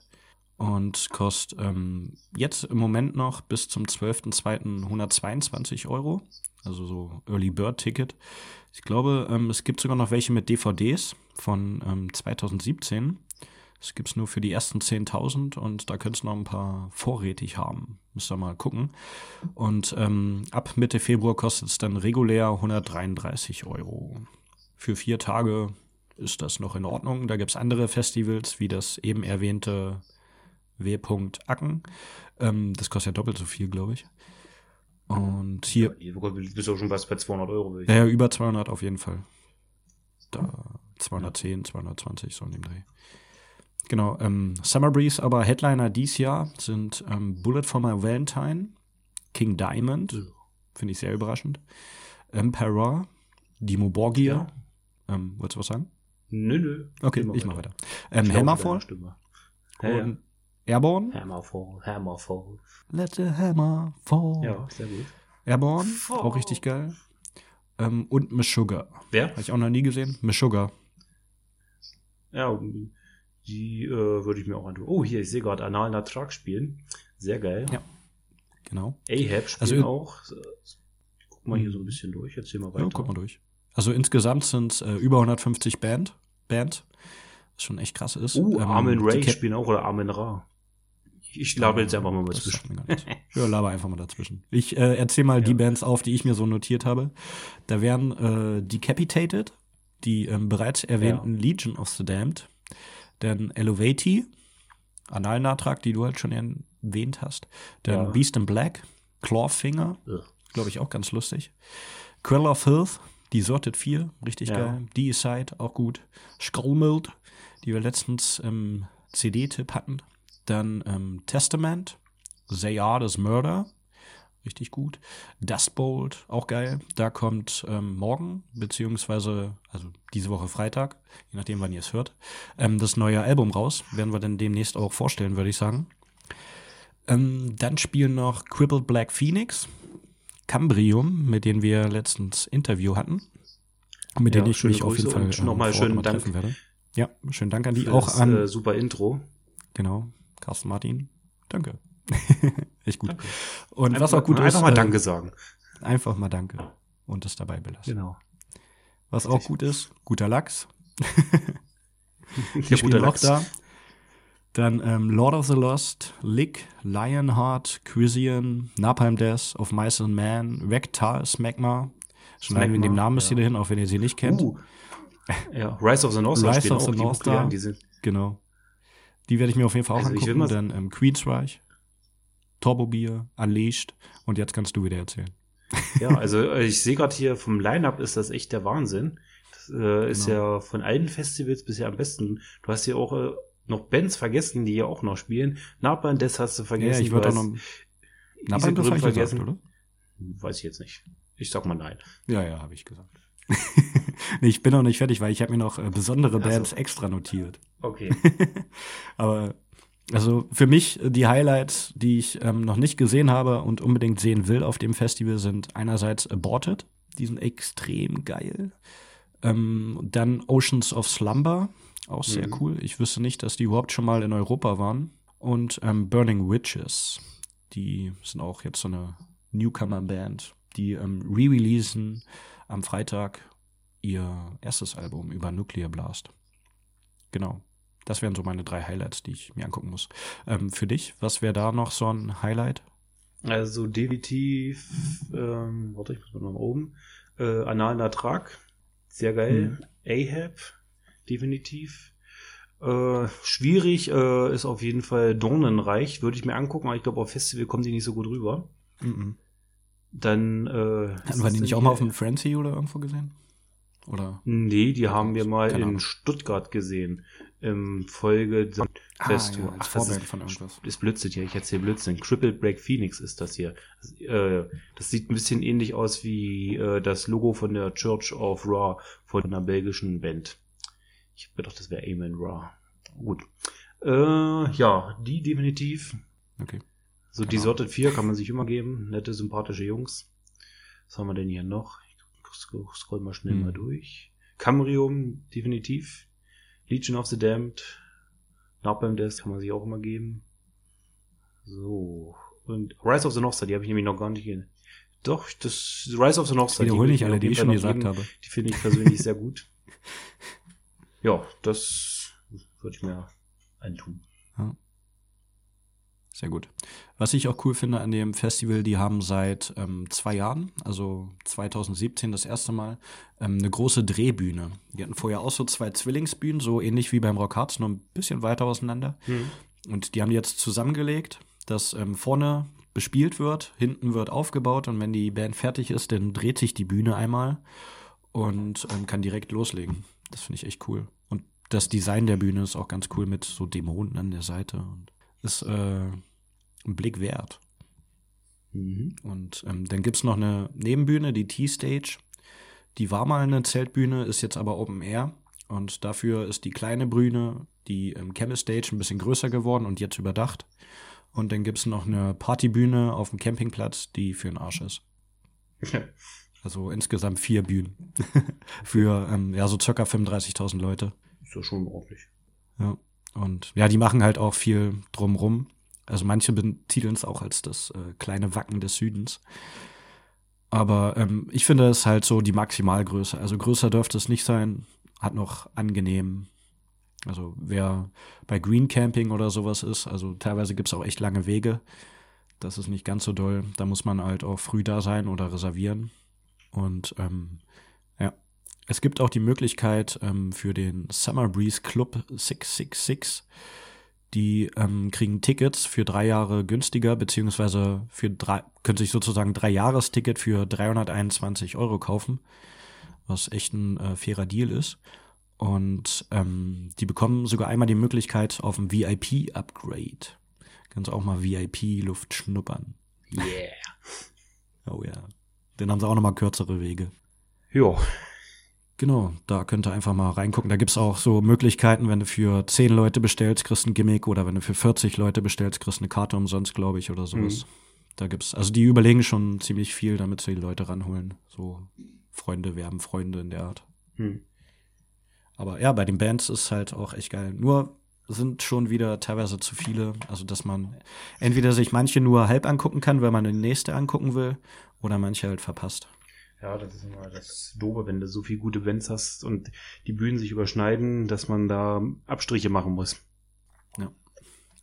Und kostet ähm, jetzt im Moment noch bis zum 12.02. 122 Euro. Also so Early Bird Ticket. Ich glaube, ähm, es gibt sogar noch welche mit DVDs von ähm, 2017. Das gibt's nur für die ersten 10.000 und da könnt's noch ein paar vorrätig haben. Müsst ihr mal gucken. Und ähm, ab Mitte Februar kostet es dann regulär 133 Euro. Für vier Tage ist das noch in Ordnung. Da gibt's andere Festivals, wie das eben erwähnte W. Acken. Ähm, das kostet ja doppelt so viel, glaube ich. Und hier, Du bist auch schon was bei 200 Euro. ja, ja, über 200 auf jeden Fall. Da 210, 220, so in dem Dreh. Genau, ähm, Summer Breeze, aber Headliner dies Jahr sind ähm, Bullet for My Valentine, King Diamond, finde ich sehr überraschend, Emperor, Dimo Borgia, ähm, wolltest du was sagen? Nö, nö. Okay, ich mach weiter. weiter. Ähm, Hammerfall Stimme. Ja, ja. und Airborne. Hammerfall, Hammerfall. Let the hammer fall. Ja, sehr gut. Airborne, Fall. auch richtig geil. Ähm, und Meshuggah. Wer? Habe ich auch noch nie gesehen. Meshuggah. Ja, die äh, würde ich mir auch antun. Oh, hier, ich sehe gerade Analen Ertrag spielen. Sehr geil. Ja. Genau. Ahab spielen Also auch. Ich guck mal hier so ein bisschen durch. Erzähl mal weiter. Ja, guck mal durch. Also insgesamt sind es äh, über 150 Band, Band, was schon echt krass ist. Uh, Ähm, Armin Ray spielen auch oder Armin Ra. Ich, ich labe jetzt einfach mal mal Das zwischen. sagt mir gar nichts. Ja, laber einfach mal dazwischen. Ich äh, erzähle mal die Ja. Bands auf, die ich mir so notiert habe. Da wären äh, Decapitated, die ähm, bereits erwähnten Legion of the Damned, dann Elevati, Analnatrag, die du halt schon erwähnt hast, dann Ja. Beast in Black, Clawfinger, glaube ich auch ganz lustig, Quell of Filth, die Sorted 4, richtig Ja. geil, Deicide, auch gut, Skullmold, die wir letztens im CD-Tipp hatten, dann ähm, Testament, They Are This Murder, richtig gut. Dustbolt, auch geil. Da kommt ähm, morgen, beziehungsweise, also diese Woche Freitag, je nachdem, wann ihr es hört, ähm, das neue Album raus. Werden wir dann demnächst auch vorstellen, würde ich sagen. Ähm, dann spielen noch Crippled Black Phoenix, Cambrium, mit denen wir letztens Interview hatten. Mit ja, denen ich mich auf jeden Fall ähm, nochmal schönen Dank. Werde. Ja, schönen Dank an die. Auch das, an. Äh, super Intro. Genau. Carsten Martin. Danke. Echt gut. Danke. Und einfach, was auch gut einfach ist. Einfach mal äh, Danke sagen. Einfach mal Danke. Und es dabei belassen. Genau. Was auch gut ist, guter Lachs. Die spielen auch da. Dann ähm, Lord of the Lost, Lick, Lionheart, Quisian, Napalm Death, Of Mice and Man, Vector, Smegma. Schneiden wir in dem Namen ihr ja. hin, auch wenn ihr sie nicht kennt. Uh. Ja, Rise of the North. Rise of the North Star. Genau. Die werde ich mir auf jeden Fall auch also angucken. Dann ähm, Queensreich, Turbo Beer, Unleashed und jetzt kannst du wieder erzählen. Ja, also äh, ich sehe gerade hier vom Line-Up ist das echt der Wahnsinn. Das äh, ist genau. ja von allen Festivals bisher am besten. Du hast hier auch äh, noch Bands vergessen, die hier auch noch spielen. Napalm, das hast du vergessen. Ja, ich würde auch noch. Napalm, das habe ich vergessen, gesagt, oder? Weiß ich jetzt nicht. Ich sag mal nein. Ja, ja, habe ich gesagt. nee, ich bin noch nicht fertig, weil ich habe mir noch äh, besondere Bands so. extra notiert. Okay. Aber also für mich äh, die Highlights, die ich ähm, noch nicht gesehen habe und unbedingt sehen will auf dem Festival, sind einerseits Aborted, die sind extrem geil. Ähm, dann Oceans of Slumber, auch sehr mhm. cool. Ich wüsste nicht, dass die überhaupt schon mal in Europa waren. Und ähm, Burning Witches, die sind auch jetzt so eine Newcomer-Band, die ähm, re-releasen am Freitag ihr erstes Album über Nuclear Blast. Genau. Das wären so meine drei Highlights, die ich mir angucken muss. Ähm, für dich, was wäre da noch so ein Highlight? Also definitiv, ähm, warte, ich muss mal nach oben. Äh, Analen Ertrag, sehr geil. Hm. Ahab, definitiv. Äh, schwierig äh, ist auf jeden Fall Dornenreich, würde ich mir angucken, aber ich glaube, auf Festival kommen die nicht so gut rüber. Mhm. Dann äh, Hatten wir die nicht auch mal auf dem Frenzy oder irgendwo gesehen? Oder? Nee, die haben wir mal in Stuttgart gesehen. Im Folge ah, Fest. Ja, Ach, das ist, von irgendwas. ist Blödsinn hier. Ich erzähle Blödsinn. Crippled Break Phoenix ist das hier. Das, äh, das sieht ein bisschen ähnlich aus wie äh, das Logo von der Church of Raw von einer belgischen Band. Ich hab gedacht, das wäre Amen Raw. Gut. Äh, ja, die definitiv. Okay. So genau. Deserted 4 kann man sich immer geben. Nette, sympathische Jungs. Was haben wir denn hier noch? Ich scroll mal schnell hm. mal durch. Cambrium, definitiv. Legion of the Damned. Napalm Death kann man sich auch immer geben. So. Und Rise of the North Star, die habe ich nämlich noch gar nicht gesehen. Doch, das Rise of the North Star. Ich wiederhole nicht alle, die ich schon gesagt geben. habe. Die finde ich persönlich sehr gut. Ja, das würde ich mir eintun. Ja. Sehr gut. Was ich auch cool finde an dem Festival, die haben seit ähm, zwei Jahren, also 2017 das erste Mal, ähm, eine große Drehbühne. Die hatten vorher auch so zwei Zwillingsbühnen, so ähnlich wie beim Rock Hearts, nur ein bisschen weiter auseinander. Mhm. Und die haben die jetzt zusammengelegt, dass ähm, vorne bespielt wird, hinten wird aufgebaut und wenn die Band fertig ist, dann dreht sich die Bühne einmal und ähm, kann direkt loslegen. Das finde ich echt cool. Und das Design der Bühne ist auch ganz cool mit so Dämonen an der Seite und ist äh, ein Blick wert. Mhm. Und ähm, dann gibt es noch eine Nebenbühne, die T-Stage. Die war mal eine Zeltbühne, ist jetzt aber Open Air. Und dafür ist die kleine Bühne, die ähm, Camel Stage, ein bisschen größer geworden und jetzt überdacht. Und dann gibt es noch eine Partybühne auf dem Campingplatz, die für den Arsch ist. Also insgesamt vier Bühnen. für ähm, ja, so circa 35.000 Leute. Ist ja schon ordentlich. Ja. Und ja, die machen halt auch viel drumrum. Also manche betiteln es auch als das äh, kleine Wacken des Südens. Aber ähm, ich finde es halt so die Maximalgröße. Also größer dürfte es nicht sein. Hat noch angenehm. Also wer bei Green Camping oder sowas ist, also teilweise gibt es auch echt lange Wege. Das ist nicht ganz so doll. Da muss man halt auch früh da sein oder reservieren. Und ähm, es gibt auch die Möglichkeit ähm, für den Summer Breeze Club 666. Die ähm, kriegen Tickets für drei Jahre günstiger, beziehungsweise für drei, können sich sozusagen drei Jahresticket für 321 Euro kaufen, was echt ein äh, fairer Deal ist. Und ähm, die bekommen sogar einmal die Möglichkeit auf ein VIP-Upgrade. Kannst auch mal VIP-Luft schnuppern. Yeah. oh ja. Dann haben sie auch nochmal kürzere Wege. Ja. Genau, da könnt ihr einfach mal reingucken. Da gibt's auch so Möglichkeiten, wenn du für 10 Leute bestellst, kriegst ein Gimmick oder wenn du für 40 Leute bestellst, kriegst eine Karte umsonst, glaube ich, oder sowas. Mhm. da gibt's, also die überlegen schon ziemlich viel, damit sie die Leute ranholen. So Freunde werben Freunde in der Art. Hm. Aber ja, bei den Bands ist halt auch echt geil. Nur sind schon wieder teilweise zu viele. Also, dass man entweder sich manche nur halb angucken kann, weil man die nächste angucken will, oder manche halt verpasst. Ja, das ist immer das Dobe, wenn du so viele gute Bands hast und die Bühnen sich überschneiden, dass man da Abstriche machen muss. Ja.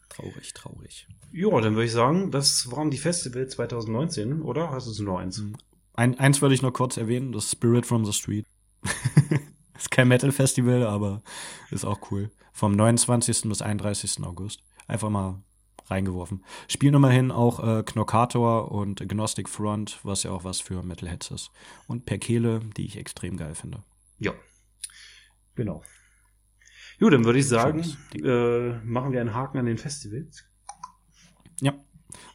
Traurig, traurig. Ja, dann würde ich sagen, das waren die Festivals 2019, oder? Hast du noch eins? Mhm. Ein, eins würde ich noch kurz erwähnen, das Spirit from the Street. ist kein Metal-Festival, aber ist auch cool. Vom 29. bis 31. August. Einfach mal reingeworfen. Spielen immerhin auch äh, Knockator und Agnostic Front, was ja auch was für Metalheads ist. Und Perkele, die ich extrem geil finde. Ja. Genau. Gut, dann würde ich sagen, äh, machen wir einen Haken an den Festivals. Ja.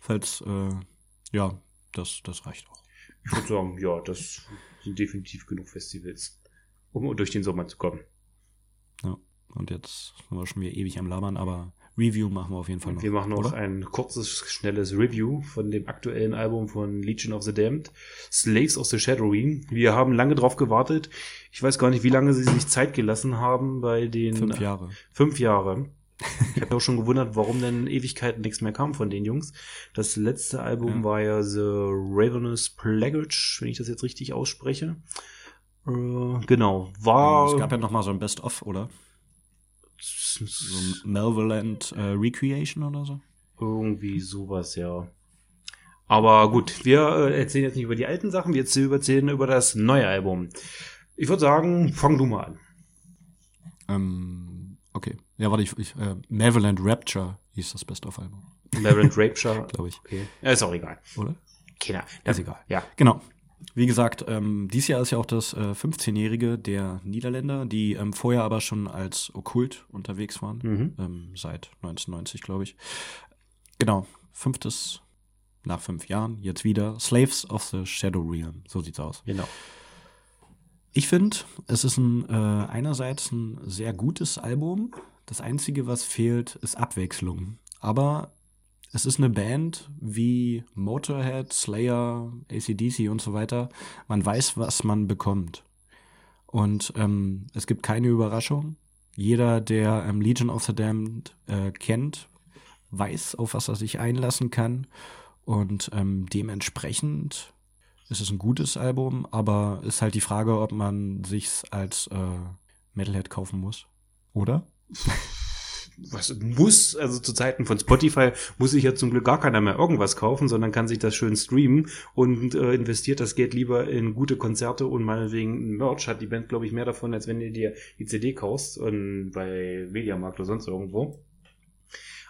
Falls, äh, ja, das, das reicht auch. Ich würde sagen, ja, das sind definitiv genug Festivals, um durch den Sommer zu kommen. Ja, und jetzt sind wir schon wieder ewig am Labern, aber Review machen wir auf jeden Fall noch. Wir machen noch oder? ein kurzes, schnelles Review von dem aktuellen Album von Legion of the Damned, Slaves of the Shadowing. Wir haben lange drauf gewartet. Ich weiß gar nicht, wie lange sie sich Zeit gelassen haben bei den. Fünf Jahre. Fünf Jahre. Ich habe auch schon gewundert, warum denn Ewigkeiten nichts mehr kam von den Jungs. Das letzte Album ja. war ja The Ravenous Plaguage, wenn ich das jetzt richtig ausspreche. Äh, genau, war. Es gab ja noch mal so ein Best-of, oder? So Malevolent äh, Recreation oder so? Irgendwie sowas, ja. Aber gut, wir äh, erzählen jetzt nicht über die alten Sachen, wir erzählen über das neue Album. Ich würde sagen, fang du mal an. Ähm, okay. Ja, warte, ich, ich äh, Malevolent Rapture hieß das Best-of-Album. Malevolent Rapture? Glaube ich. Okay. Ja, ist auch egal. Oder? Keiner. Ist egal. Ja. Genau. Wie gesagt, ähm, dies Jahr ist ja auch das äh, 15-Jährige der Niederländer, die ähm, vorher aber schon als Okkult unterwegs waren, mhm. ähm, seit 1990, glaube ich. Genau, fünftes nach fünf Jahren, jetzt wieder Slaves of the Shadow Realm, so sieht's aus. Genau. Ich finde, es ist ein, äh, einerseits ein sehr gutes Album. Das Einzige, was fehlt, ist Abwechslung. Aber es ist eine Band wie Motorhead, Slayer, ACDC und so weiter. Man weiß, was man bekommt. Und ähm, es gibt keine Überraschung. Jeder, der ähm, Legion of the Damned äh, kennt, weiß, auf was er sich einlassen kann. Und ähm, dementsprechend ist es ein gutes Album, aber ist halt die Frage, ob man sich's als äh, Metalhead kaufen muss. Oder? was muss, also zu Zeiten von Spotify muss sich ja zum Glück gar keiner mehr irgendwas kaufen, sondern kann sich das schön streamen und äh, investiert das Geld lieber in gute Konzerte und meinetwegen Merch. Hat die Band, glaube ich, mehr davon, als wenn du dir die CD kaufst und bei Mediamarkt oder sonst irgendwo.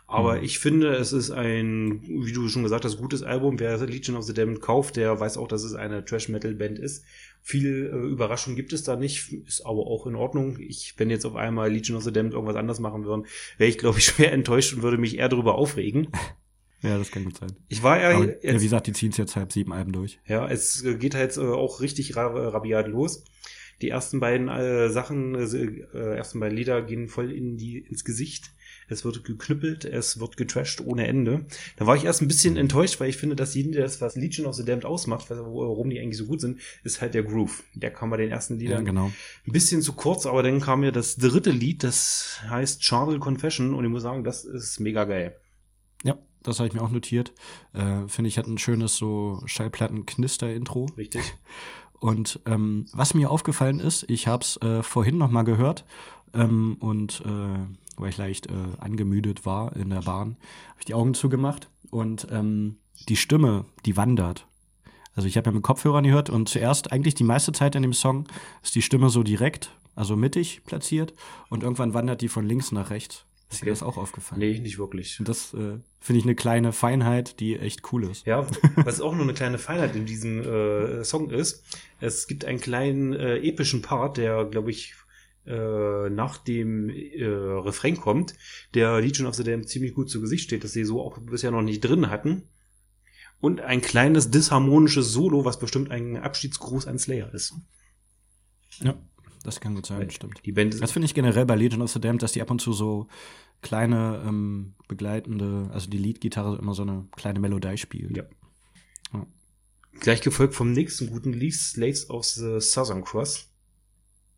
Aber mhm. ich finde, es ist ein, wie du schon gesagt hast, gutes Album. Wer Legion of the Damned kauft, der weiß auch, dass es eine Trash-Metal-Band ist. Viel äh, Überraschung gibt es da nicht, ist aber auch in Ordnung. Ich, wenn jetzt auf einmal Legion of the Damned irgendwas anders machen würden, wäre ich, glaube ich, schwer enttäuscht und würde mich eher darüber aufregen. Ja, das kann gut sein. Ich war ja, aber, ja wie gesagt, die ziehen es jetzt halb sieben Alben durch. Ja, es geht halt äh, auch richtig rabiat los. Die ersten beiden äh, Sachen, äh, äh, ersten beiden Lieder gehen voll in die ins Gesicht es wird geknüppelt, es wird getrashed ohne Ende. Da war ich erst ein bisschen enttäuscht, weil ich finde, dass das, was Legion of the Damned ausmacht, warum die eigentlich so gut sind, ist halt der Groove. Der kam bei den ersten Liedern ja, genau. ein bisschen zu kurz, aber dann kam mir das dritte Lied, das heißt Charnel Confession und ich muss sagen, das ist mega geil. Ja, das habe ich mir auch notiert. Äh, Finde ich, hat ein schönes so Schallplatten-Knister-Intro. Richtig. Und ähm, was mir aufgefallen ist, ich habe es äh, vorhin noch mal gehört ähm, und äh, weil ich leicht äh, angemüdet war in der Bahn, habe ich die Augen zugemacht und ähm, die Stimme, die wandert. Also ich habe ja mit Kopfhörern gehört und zuerst eigentlich die meiste Zeit in dem Song ist die Stimme so direkt, also mittig platziert und irgendwann wandert die von links nach rechts. Ist okay. dir das auch aufgefallen? Nee, nicht wirklich. Und das äh, finde ich eine kleine Feinheit, die echt cool ist. Ja, was auch nur eine kleine Feinheit in diesem äh, Song ist, es gibt einen kleinen äh, epischen Part, der, glaube ich, äh, nach dem äh, Refrain kommt, der Legion of the Damned ziemlich gut zu Gesicht steht, dass sie so auch bisher noch nicht drin hatten. Und ein kleines disharmonisches Solo, was bestimmt ein Abschiedsgruß an Slayer ist. Ja, das kann gut sein, Weil stimmt. Die Band das finde ich generell bei Legion of the Damned, dass die ab und zu so kleine ähm, begleitende, also die Leadgitarre immer so eine kleine Melodie spielt. Ja. Ja. Gleich gefolgt vom nächsten guten Lied, Slaves of the Southern Cross.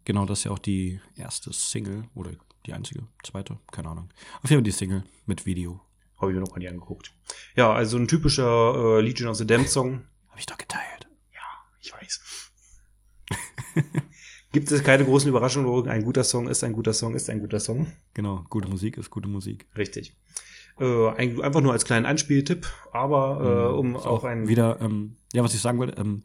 Genau, das ist ja auch die erste Single oder die einzige, zweite, keine Ahnung. Auf jeden Fall die Single mit Video. Habe ich mir noch gar nicht angeguckt. Ja, also ein typischer äh, Legion of the Damned Song. Habe ich doch geteilt. Ja, ich weiß. Gibt es keine großen Überraschungen, ein guter Song ist ein guter Song ist ein guter Song. Genau, gute Musik ist gute Musik. Richtig. Äh, einfach nur als kleinen Anspieltipp, aber äh, mhm. um auch, auch ein wieder, ähm, ja, was ich sagen wollte, ähm,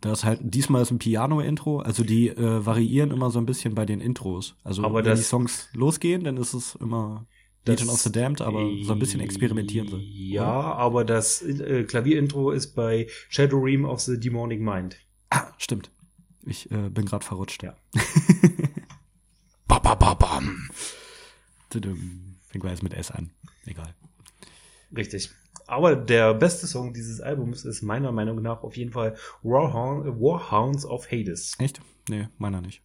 das halt diesmal ist ein Piano-Intro, also die äh, variieren immer so ein bisschen bei den Intros. Also aber wenn die Songs losgehen, dann ist es immer Legion of the Damned, aber so ein bisschen experimentieren sie. Ja, oder? aber das äh, Klavierintro ist bei Shadow Ream of the Demonic Mind. Ah, stimmt. Ich äh, bin gerade verrutscht. Ja. ba, ba, ba, bam. Fängt jetzt mit S an. Egal. Richtig. Aber der beste Song dieses Albums ist meiner Meinung nach auf jeden Fall Warhound, Warhounds of Hades. Echt? Nee, meiner nicht.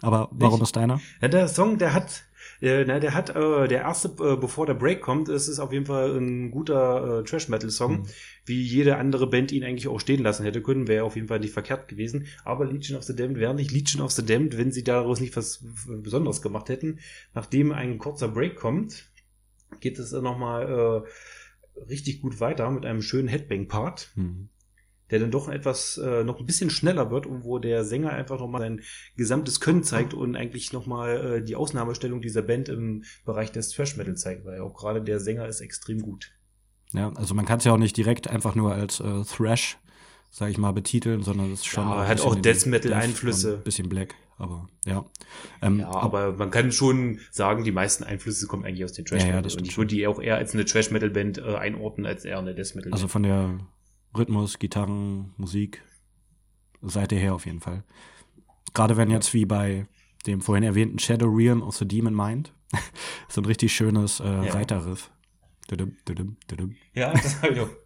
Aber warum nicht? ist deiner? Ja, der Song, der hat äh, na, der hat, äh, der erste, äh, bevor der Break kommt, ist es auf jeden Fall ein guter äh, Trash-Metal-Song. Mhm. Wie jede andere Band ihn eigentlich auch stehen lassen hätte können, wäre auf jeden Fall nicht verkehrt gewesen. Aber Legion of the Damned wäre nicht Legion of the Damned, wenn sie daraus nicht was Besonderes gemacht hätten. Nachdem ein kurzer Break kommt, geht es nochmal äh, richtig gut weiter mit einem schönen Headbang-Part. Mhm der dann doch etwas äh, noch ein bisschen schneller wird und wo der Sänger einfach nochmal sein gesamtes Können zeigt und eigentlich nochmal äh, die Ausnahmestellung dieser Band im Bereich des Thrash Metal zeigt, weil auch gerade der Sänger ist extrem gut. Ja, also man kann es ja auch nicht direkt einfach nur als äh, Thrash, sag ich mal, betiteln, sondern es ist schon. Ja, hat auch Death Metal Einflüsse. Ein bisschen Black, aber ja. Ähm, ja, aber man kann schon sagen, die meisten Einflüsse kommen eigentlich aus den Trash Metal. Ja, ja, und ich würde die auch eher als eine Trash Metal Band äh, einordnen als eher eine Death Metal. Band. Also von der Rhythmus, Gitarren, Musik, Seite her auf jeden Fall. Gerade wenn jetzt wie bei dem vorhin erwähnten Shadow Realm of the Demon Mind so ein richtig schönes äh, ja. Reiterriff. Ja, das habe ich auch.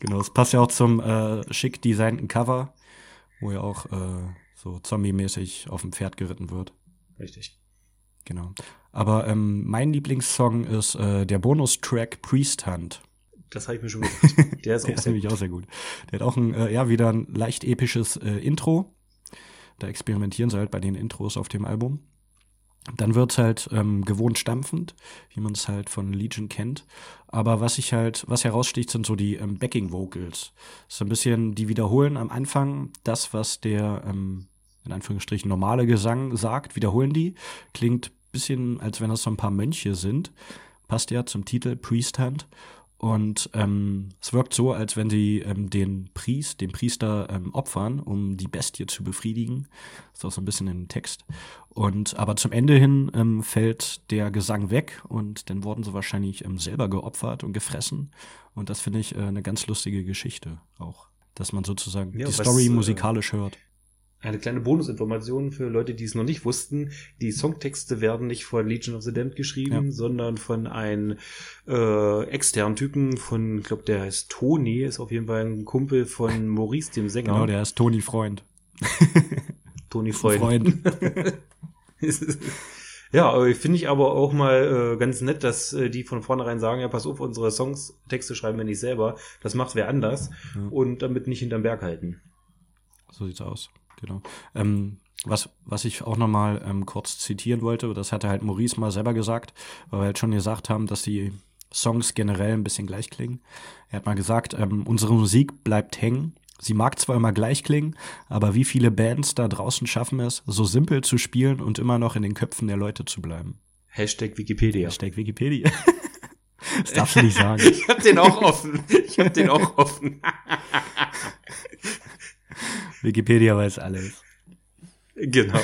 Genau, es passt ja auch zum äh, schick designten Cover, wo ja auch äh, so zombie-mäßig auf dem Pferd geritten wird. Richtig. Genau. Aber ähm, mein Lieblingssong ist äh, der Bonustrack Priest Hunt. Das habe ich mir schon gedacht. Der ist, auch, sehr auch sehr gut. Der hat auch ein, äh, ja, wieder ein leicht episches äh, Intro. Da experimentieren sie halt bei den Intros auf dem Album. Dann wird's halt ähm, gewohnt stampfend, wie man es halt von Legion kennt. Aber was ich halt, was heraussticht, sind so die ähm, Backing Vocals. So ein bisschen, die wiederholen am Anfang das, was der ähm, in Anführungsstrichen normale Gesang sagt, wiederholen die. Klingt bisschen, als wenn das so ein paar Mönche sind. Passt ja zum Titel Priest Hand. Und ähm, es wirkt so, als wenn sie ähm, den Priest, den Priester ähm, opfern, um die Bestie zu befriedigen. Das ist auch so ein bisschen im Text. Und aber zum Ende hin ähm, fällt der Gesang weg und dann wurden sie wahrscheinlich ähm, selber geopfert und gefressen. Und das finde ich äh, eine ganz lustige Geschichte auch, dass man sozusagen ja, die Story was, äh, musikalisch hört. Eine kleine Bonusinformation für Leute, die es noch nicht wussten. Die Songtexte werden nicht von Legion of the Damned geschrieben, ja. sondern von einem äh, externen Typen von, ich glaube, der heißt Toni, ist auf jeden Fall ein Kumpel von Maurice, dem Sänger. Genau, der ist Toni Freund. Toni Freund. Freund. ja, finde ich aber auch mal äh, ganz nett, dass äh, die von vornherein sagen, ja, pass auf, unsere Songs, Texte schreiben wir nicht selber, das macht wer anders ja. und damit nicht hinterm Berg halten. So sieht's aus genau. Ähm, was, was ich auch nochmal ähm, kurz zitieren wollte, das hatte halt Maurice mal selber gesagt, weil wir halt schon gesagt haben, dass die Songs generell ein bisschen gleich klingen. Er hat mal gesagt, ähm, unsere Musik bleibt hängen. Sie mag zwar immer gleich klingen, aber wie viele Bands da draußen schaffen es, so simpel zu spielen und immer noch in den Köpfen der Leute zu bleiben. Hashtag Wikipedia. Hashtag Wikipedia. das darfst du nicht sagen. ich hab den auch offen. Ich hab den auch offen. Wikipedia weiß alles. Genau.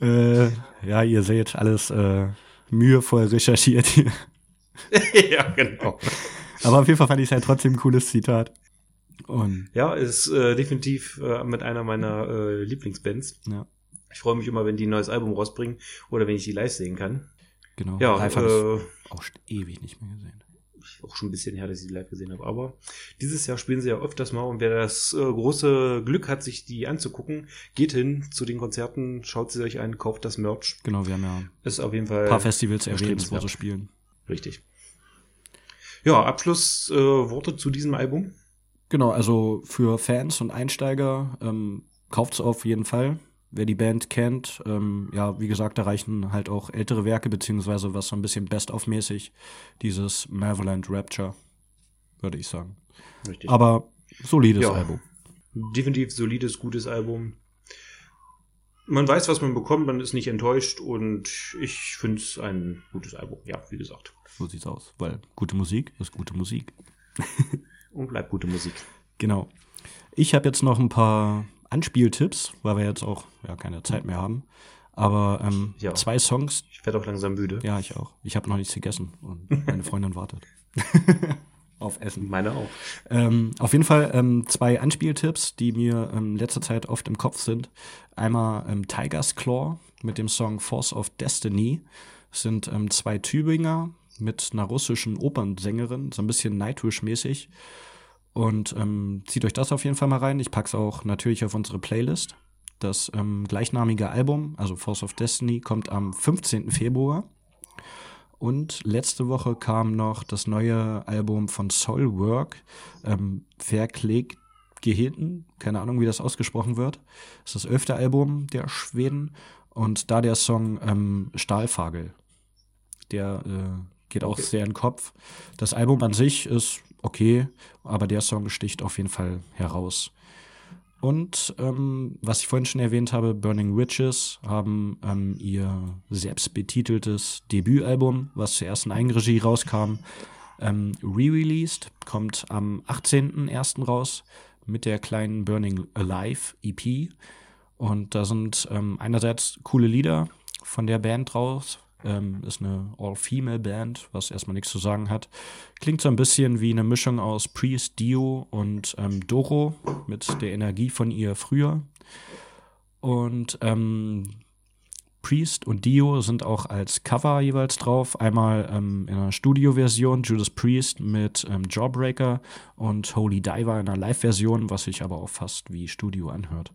äh, ja, ihr seht alles äh, mühevoll recherchiert hier. ja, genau. Aber auf jeden Fall fand ich es halt trotzdem ein cooles Zitat. Und ja, ist äh, definitiv äh, mit einer meiner äh, Lieblingsbands. Ja. Ich freue mich immer, wenn die ein neues Album rausbringen oder wenn ich die live sehen kann. Genau. Ja, live äh, auch ewig nicht mehr gesehen auch schon ein bisschen her, dass ich die live gesehen habe. Aber dieses Jahr spielen sie ja öfters mal und wer das äh, große Glück hat, sich die anzugucken, geht hin zu den Konzerten, schaut sie euch an, kauft das Merch. Genau, wir haben ja ist auf jeden Fall ein paar Festivals erwähnt, wo sie spielen. Richtig. Ja, Abschlussworte äh, zu diesem Album? Genau, also für Fans und Einsteiger ähm, kauft es auf jeden Fall. Wer die Band kennt, ähm, ja, wie gesagt, da reichen halt auch ältere Werke, beziehungsweise was so ein bisschen Best-of-mäßig, dieses Malevolent Rapture, würde ich sagen. Richtig. Aber solides ja, Album. Definitiv solides, gutes Album. Man weiß, was man bekommt, man ist nicht enttäuscht und ich finde es ein gutes Album, ja, wie gesagt. So sieht's aus, weil gute Musik ist gute Musik. und bleibt gute Musik. Genau. Ich habe jetzt noch ein paar Anspieltipps, weil wir jetzt auch ja keine Zeit mehr haben. Aber ähm, ja. zwei Songs. Ich werde auch langsam müde. Ja, ich auch. Ich habe noch nichts gegessen und meine Freundin wartet. auf Essen. Meine auch. Ähm, auf jeden Fall ähm, zwei Anspieltipps, die mir ähm, letzter Zeit oft im Kopf sind. Einmal ähm, Tiger's Claw mit dem Song Force of Destiny. Das sind ähm, zwei Tübinger mit einer russischen Opernsängerin, so ein bisschen Nightwish-mäßig. Und ähm, zieht euch das auf jeden Fall mal rein. Ich pack's auch natürlich auf unsere Playlist. Das ähm, gleichnamige Album, also Force of Destiny, kommt am 15. Februar. Und letzte Woche kam noch das neue Album von Soulwork, ähm, Verkleg Geheten, keine Ahnung, wie das ausgesprochen wird. Das ist das elfte Album der Schweden und da der Song ähm, Stahlfagel. Der äh, geht auch okay. sehr in den Kopf. Das Album an sich ist okay, aber der Song sticht auf jeden Fall heraus. Und ähm, was ich vorhin schon erwähnt habe, Burning Witches haben ähm, ihr selbstbetiteltes Debütalbum, was zur ersten Eigenregie rauskam, ähm, re-released, kommt am 18.01. raus mit der kleinen Burning Alive EP. Und da sind ähm, einerseits coole Lieder von der Band draus, ähm, ist eine All-Female-Band, was erstmal nichts zu sagen hat. Klingt so ein bisschen wie eine Mischung aus Priest, Dio und ähm, Doro mit der Energie von ihr früher. Und ähm, Priest und Dio sind auch als Cover jeweils drauf. Einmal ähm, in einer Studio-Version Judas Priest mit ähm, Jawbreaker und Holy Diver in einer Live-Version, was sich aber auch fast wie Studio anhört.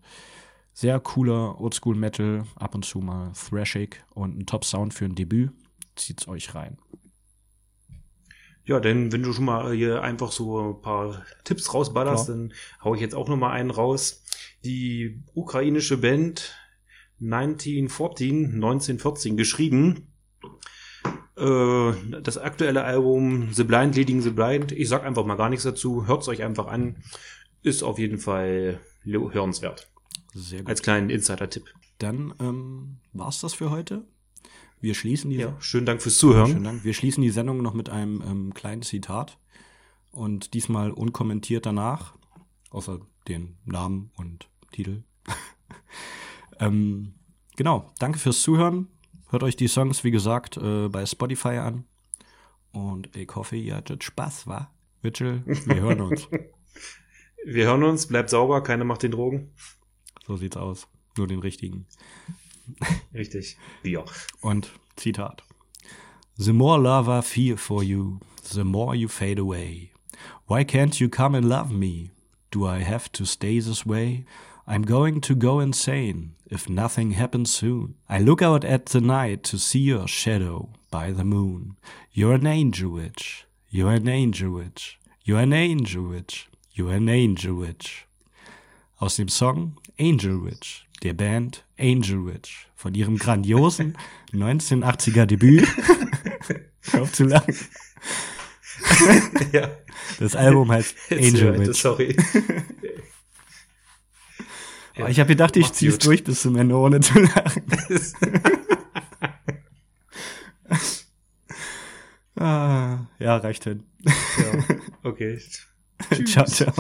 Sehr cooler Oldschool Metal, ab und zu mal thrashig und ein Top-Sound für ein Debüt. Zieht's euch rein. Ja, denn wenn du schon mal hier einfach so ein paar Tipps rausballerst, Klar. dann hau ich jetzt auch noch mal einen raus. Die ukrainische Band 1914, 1914 geschrieben. Äh, das aktuelle Album The Blind Leading the Blind, ich sag einfach mal gar nichts dazu, hört's euch einfach an. Ist auf jeden Fall hörenswert. Sehr gut. Als kleinen Insider-Tipp. Dann ähm, war's das für heute. Wir schließen die. Ja, schönen Dank fürs Zuhören. Schönen Dank. Wir schließen die Sendung noch mit einem ähm, kleinen Zitat und diesmal unkommentiert danach, außer den Namen und Titel. ähm, genau. Danke fürs Zuhören. Hört euch die Songs, wie gesagt, äh, bei Spotify an. Und ich hoffe, ihr hattet Spaß, wa? Mitchell, wir hören uns. wir hören uns. Bleibt sauber, keiner macht den Drogen. So sieht's aus. Nur den richtigen. Richtig. Ja. Und Zitat. The more love I feel for you, the more you fade away. Why can't you come and love me? Do I have to stay this way? I'm going to go insane if nothing happens soon. I look out at the night to see your shadow by the moon. You're an angel witch. You're an angel witch. You're an angel witch. You're an angel witch. Aus dem Song Angel Witch, der Band Angel Witch, von ihrem grandiosen 1980er Debüt. Auf zu lang. ja. Das Album heißt Angel Witch. Sorry. ja, ich habe gedacht, ich zieh's durch bis zum Ende, ohne zu lachen. ah, ja, reicht hin. Ja, okay. ciao, ciao.